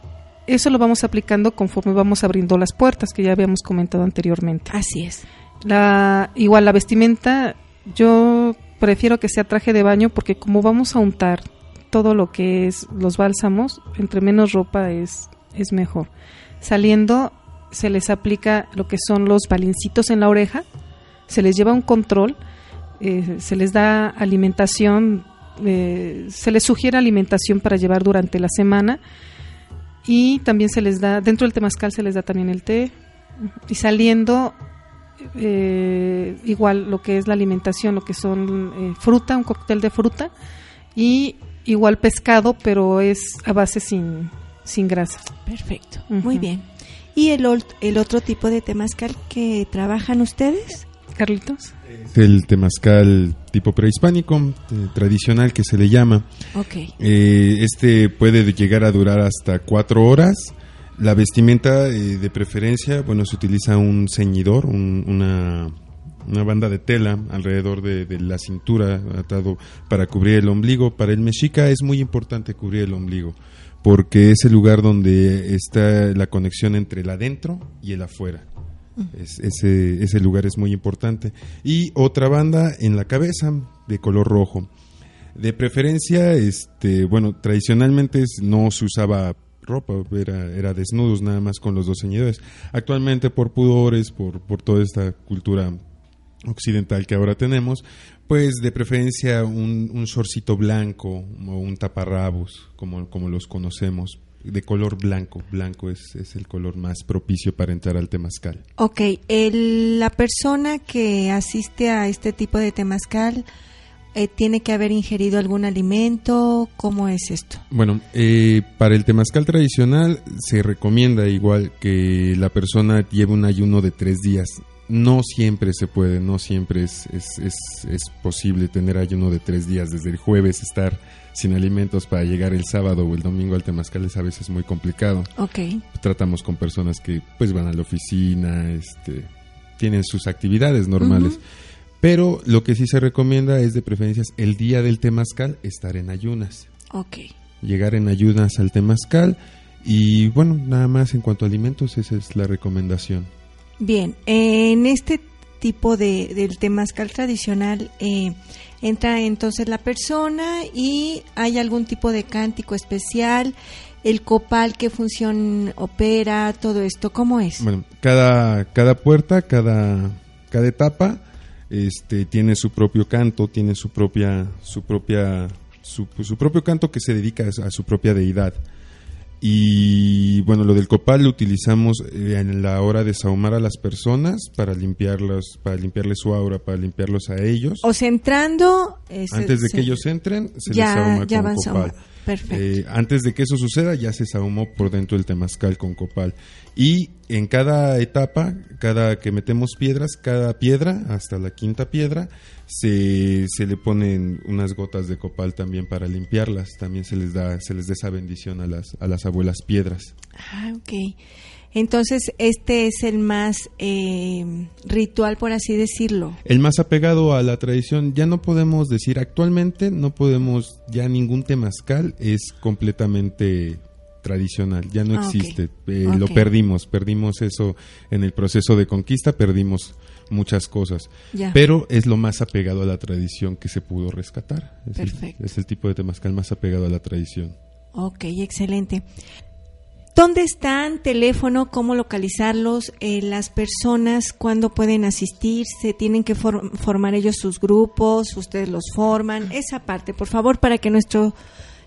Eso lo vamos aplicando conforme vamos abriendo las puertas que ya habíamos comentado anteriormente. Así es. La, igual la vestimenta, yo prefiero que sea traje de baño porque como vamos a untar todo lo que es los bálsamos, entre menos ropa es, es mejor. Saliendo se les aplica lo que son los balincitos en la oreja, se les lleva un control, eh, se les da alimentación, eh, se les sugiere alimentación para llevar durante la semana y también se les da, dentro del temazcal se les da también el té y saliendo eh, igual lo que es la alimentación, lo que son eh, fruta, un cóctel de fruta y igual pescado, pero es a base sin, sin grasa. Perfecto. Muy bien. ¿Y el, el otro tipo de temazcal que trabajan ustedes? Carlitos. Es el temazcal tipo prehispánico, eh, tradicional que se le llama. Ok. Eh, este puede llegar a durar hasta cuatro horas. La vestimenta eh, de preferencia, bueno, se utiliza un ceñidor, un- una, una banda de tela alrededor de, de la cintura atado para cubrir el ombligo. Para el mexica es muy importante cubrir el ombligo porque es el lugar donde está la conexión entre el adentro y el afuera. Es- ese, ese lugar es muy importante. Y otra banda en la cabeza de color rojo. De preferencia, este, bueno, tradicionalmente no se usaba ropa, era, era desnudos nada más con los dos ceñidores. Actualmente por pudores, por, por toda esta cultura occidental que ahora tenemos, pues de preferencia un, un shortcito blanco o un taparrabos, como, como los conocemos, de color blanco. Blanco es, es el color más propicio para entrar al temazcal. Ok, el, la persona que asiste a este tipo de temazcal eh, tiene que haber ingerido algún alimento. ¿Cómo es esto? Bueno, eh, para el temazcal tradicional se recomienda igual que la persona lleve un ayuno de tres días. No siempre se puede, no siempre es, es, es, es posible tener ayuno de tres días. Desde el jueves estar sin alimentos para llegar el sábado o el domingo al temazcal es a veces muy complicado. Ok. Tratamos con personas que pues van a la oficina, este, tienen sus actividades normales. Pero lo que sí se recomienda es de preferencias el día del temazcal estar en ayunas. Ok. Llegar en ayunas al temazcal y bueno, nada más en cuanto a alimentos esa es la recomendación. Bien, en este tipo de del temazcal tradicional eh, entra entonces la persona y hay algún tipo de cántico especial, el copal, qué función opera, todo esto, ¿cómo es? Bueno, cada, cada puerta, cada, cada etapa este, tiene su propio canto, tiene su propia, su propia, su, su propio canto que se dedica a, a su propia deidad. Y bueno, lo del copal lo utilizamos eh, en la hora de sahumar a las personas para limpiarlos, para limpiarles su aura, para limpiarlos a ellos. O sea, entrando... eh, Antes de se- que ellos entren, se Ya- les sahuma ya con van copal. Perfecto. Eh, antes de que eso suceda, ya se sahumó por dentro del temazcal con copal. Y en cada etapa, cada que metemos piedras, cada piedra, hasta la quinta piedra, se, se le ponen unas gotas de copal también para limpiarlas. También se les da, se les da esa bendición a las, a las abuelas piedras. Ah, ok. Entonces, este es el más eh, ritual, por así decirlo. El más apegado a la tradición, ya no podemos decir actualmente, no podemos, ya ningún temazcal es completamente tradicional, ya no Ah, existe, Eh, lo perdimos, perdimos eso en el proceso de conquista, perdimos muchas cosas, Ya. pero es lo más apegado a la tradición que se pudo rescatar, es el, Perfecto. es el tipo de temazcal más apegado a la tradición. Ok, excelente. ¿Dónde están? Teléfono, cómo localizarlos, eh, las personas, cuándo pueden asistir, se tienen que for- formar ellos sus grupos, ustedes los forman, esa parte, por favor, para que nuestro,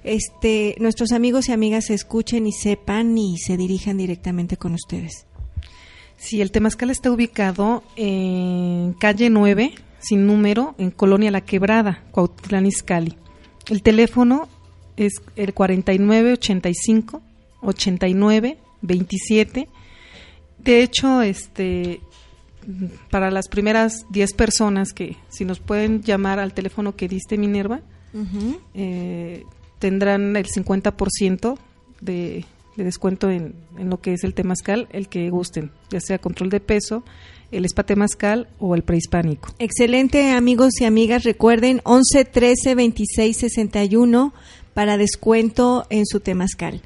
este, nuestros amigos y amigas se escuchen y sepan y se dirijan directamente con ustedes. Sí, el Temazcal está ubicado en calle 9, sin número, en Colonia La Quebrada, Cuautitlán Izcalli. El teléfono es el 4985 89 27. De hecho, este para las primeras 10 personas que si nos pueden llamar al teléfono que diste Minerva, eh, tendrán el 50% de, de descuento en, en lo que es el temazcal, el que gusten, ya sea control de peso, el spa temazcal o el prehispánico. Excelente, amigos y amigas. Recuerden 11 13 26 61 para descuento en su temazcal.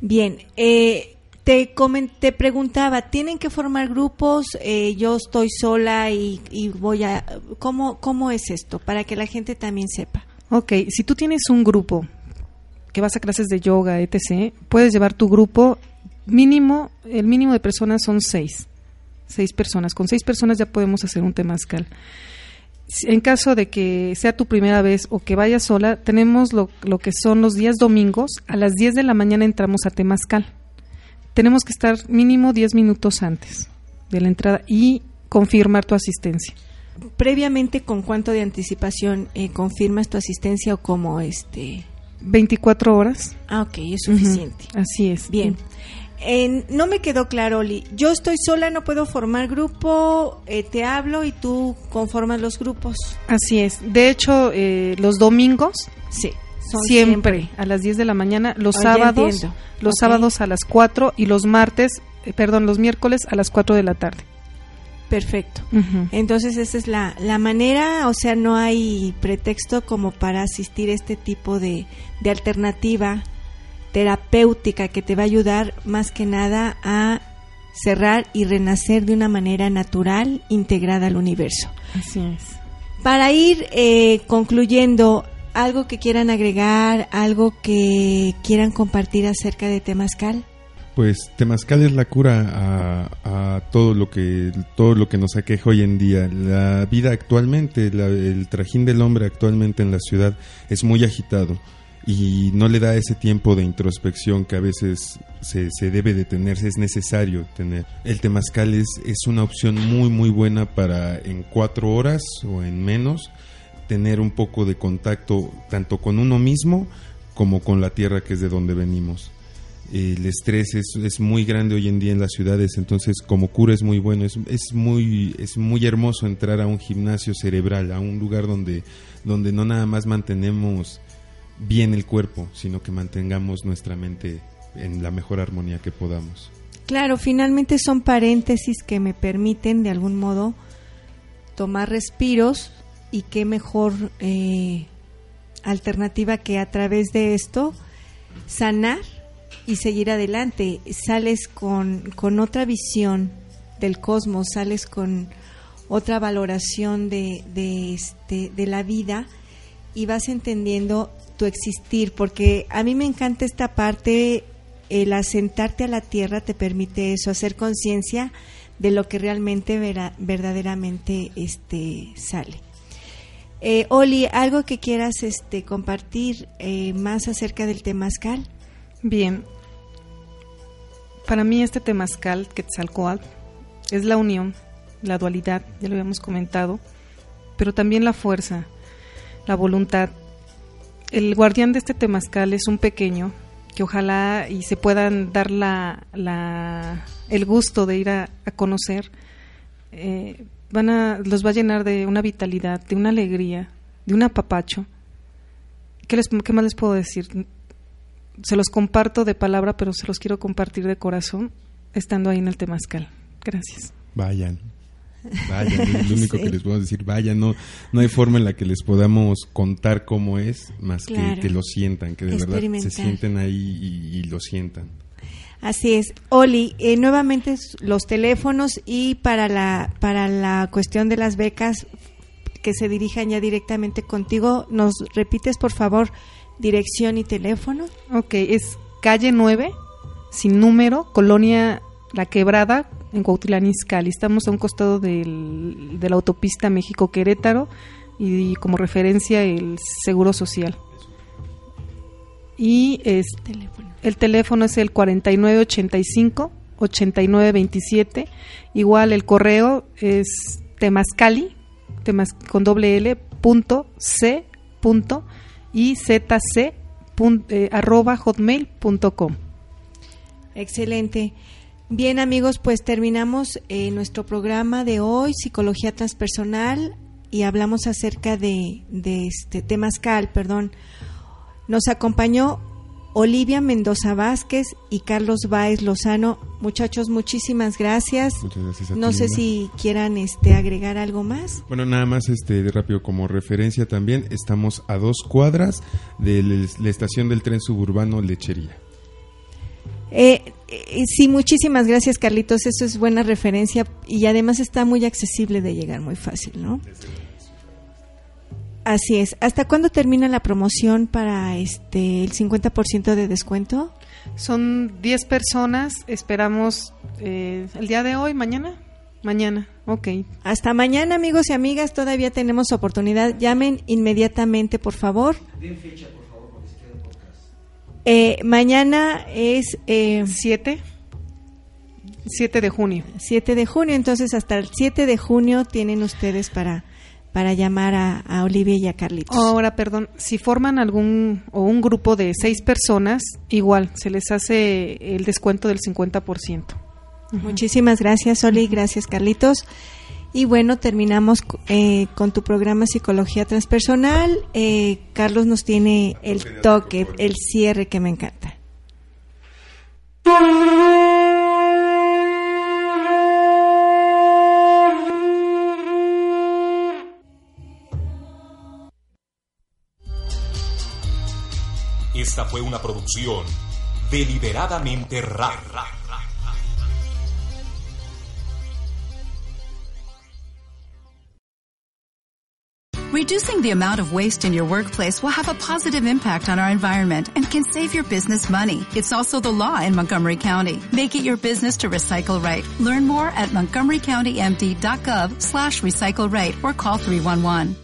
Bien, eh, te, te preguntaba, ¿tienen que formar grupos? Eh, yo estoy sola y, y voy a... ¿cómo, ¿Cómo es esto? Para que la gente también sepa. Ok, si tú tienes un grupo que vas a clases de yoga, etc., puedes llevar tu grupo mínimo, el mínimo de personas son seis. Seis personas. Con seis personas ya podemos hacer un temazcal. En caso de que sea tu primera vez o que vayas sola, tenemos lo, lo que son los días domingos. A las 10 de la mañana entramos a temazcal. Tenemos que estar mínimo 10 minutos antes de la entrada y confirmar tu asistencia. Previamente, ¿con cuánto de anticipación eh, confirmas tu asistencia o cómo este...? 24 horas. Ah, ok, es suficiente. Ujú, Así es. Bien. En- no me quedó claro, Oli. Yo estoy sola, no puedo formar grupo, eh, te hablo y tú conformas los grupos. Así es. De hecho, eh, los domingos, sí, son siempre, a las 10 de la mañana, los Oh, sábados, los Ok. sábados a las 4 y los martes, eh, perdón, los miércoles a las 4 de la tarde. Perfecto. Entonces esa es la, la manera, o sea, no hay pretexto como para asistir a este tipo de, de alternativa terapéutica que te va a ayudar más que nada a cerrar y renacer de una manera natural, integrada al universo. Así es. Para ir eh, concluyendo, ¿algo que quieran agregar, algo que quieran compartir acerca de Temazcal? Pues Temazcal es la cura a, todo lo que todo lo que nos aqueja hoy en día. La vida actualmente, el trajín del hombre actualmente en la ciudad es muy agitado y no le da ese tiempo de introspección que a veces se, se debe de es necesario tener. El temazcal es, es una opción muy muy buena para en cuatro horas o en menos tener un poco de contacto tanto con uno mismo como con la tierra que es de donde venimos. El estrés es, es muy grande hoy en día en las ciudades, entonces como cura es muy bueno, es, es, muy, es muy hermoso entrar a un gimnasio cerebral, a un lugar donde, donde no nada más mantenemos bien el cuerpo, sino que mantengamos nuestra mente en la mejor armonía que podamos. Claro, finalmente son paréntesis que me permiten de algún modo tomar respiros y qué mejor eh, alternativa que a través de esto sanar y seguir adelante. Sales con, con otra visión del cosmos, sales con otra valoración de, de, este, de la vida y vas entendiendo tu existir, porque a mí me encanta esta parte, el asentarte a la tierra te permite eso, hacer conciencia de lo que realmente verdaderamente este, sale. Eh, Oli, ¿algo que quieras este, compartir eh, más acerca del temazcal? Bien, para mí este temazcal, Quetzalcoatl, es la unión, la dualidad, ya lo habíamos comentado, pero también la fuerza, la voluntad, el guardián de este temazcal es un pequeño que ojalá y se puedan dar la, el gusto de ir a, conocer, eh, van a, los va a llenar de una vitalidad, de una alegría, de un apapacho. ¿Qué, les, ¿Qué más les puedo decir? Se los comparto de palabra, pero se los quiero compartir de corazón estando ahí en el temazcal. Gracias. Vayan. Vaya, es lo único que les puedo decir. Vaya, no, no hay forma en la que les podamos contar cómo es, más que que lo sientan, que de verdad se sienten ahí y, lo sientan. Así es. Oli, eh, nuevamente los teléfonos y para la, para la cuestión de las becas que se dirijan ya directamente contigo, ¿nos repites por favor dirección y teléfono? Ok, es calle 9, sin número, Colonia La Quebrada, en Cuautitlán Izcalli. Estamos a un costado del, de la autopista México-Querétaro y, como referencia el Seguro Social. Y es, el teléfono es el 4985 8927. Igual el correo es temascali temas, con doble L punto C punto zc eh. Excelente. Bien amigos, pues terminamos eh, nuestro programa de hoy, Psicología Transpersonal, y hablamos acerca de, de este Temazcal, perdón. Nos acompañó Olivia Mendoza Vázquez y Carlos Báez Lozano. Muchachos, muchísimas gracias. Muchas gracias a no sé si quieran este agregar algo más. Bueno, nada más este de rápido como referencia también, estamos a dos cuadras de la estación del tren suburbano Lechería. Eh, eh, sí, muchísimas gracias, Carlitos. Eso es buena referencia y además está muy accesible de llegar, muy fácil, ¿no? Así es. ¿Hasta cuándo termina la promoción para este el 50% de descuento? Son 10 personas. Esperamos eh, el día de hoy, mañana. Mañana, ok. Hasta mañana, amigos y amigas. Todavía tenemos oportunidad. Llamen inmediatamente, por favor. fecha, eh, mañana es 7. Eh, 7 de junio. 7 de junio, entonces hasta el 7 de junio tienen ustedes para para llamar a, Olivia y a Carlitos. Ahora, perdón, si forman algún o un grupo de seis personas, igual se les hace el descuento del 50%. Muchísimas gracias, Oli, gracias, Carlitos. Y bueno, terminamos eh, con tu programa Psicología Transpersonal. Eh, Carlos nos tiene el toque, el cierre que me encanta. Esta fue una producción deliberadamente rara. Reducing the amount of waste in your workplace will have a positive impact on our environment and can save your business money. It's also the law in Montgomery County. Make it your business to recycle right. Learn more at montgomerycountymd.gov slash recycle right or call 311.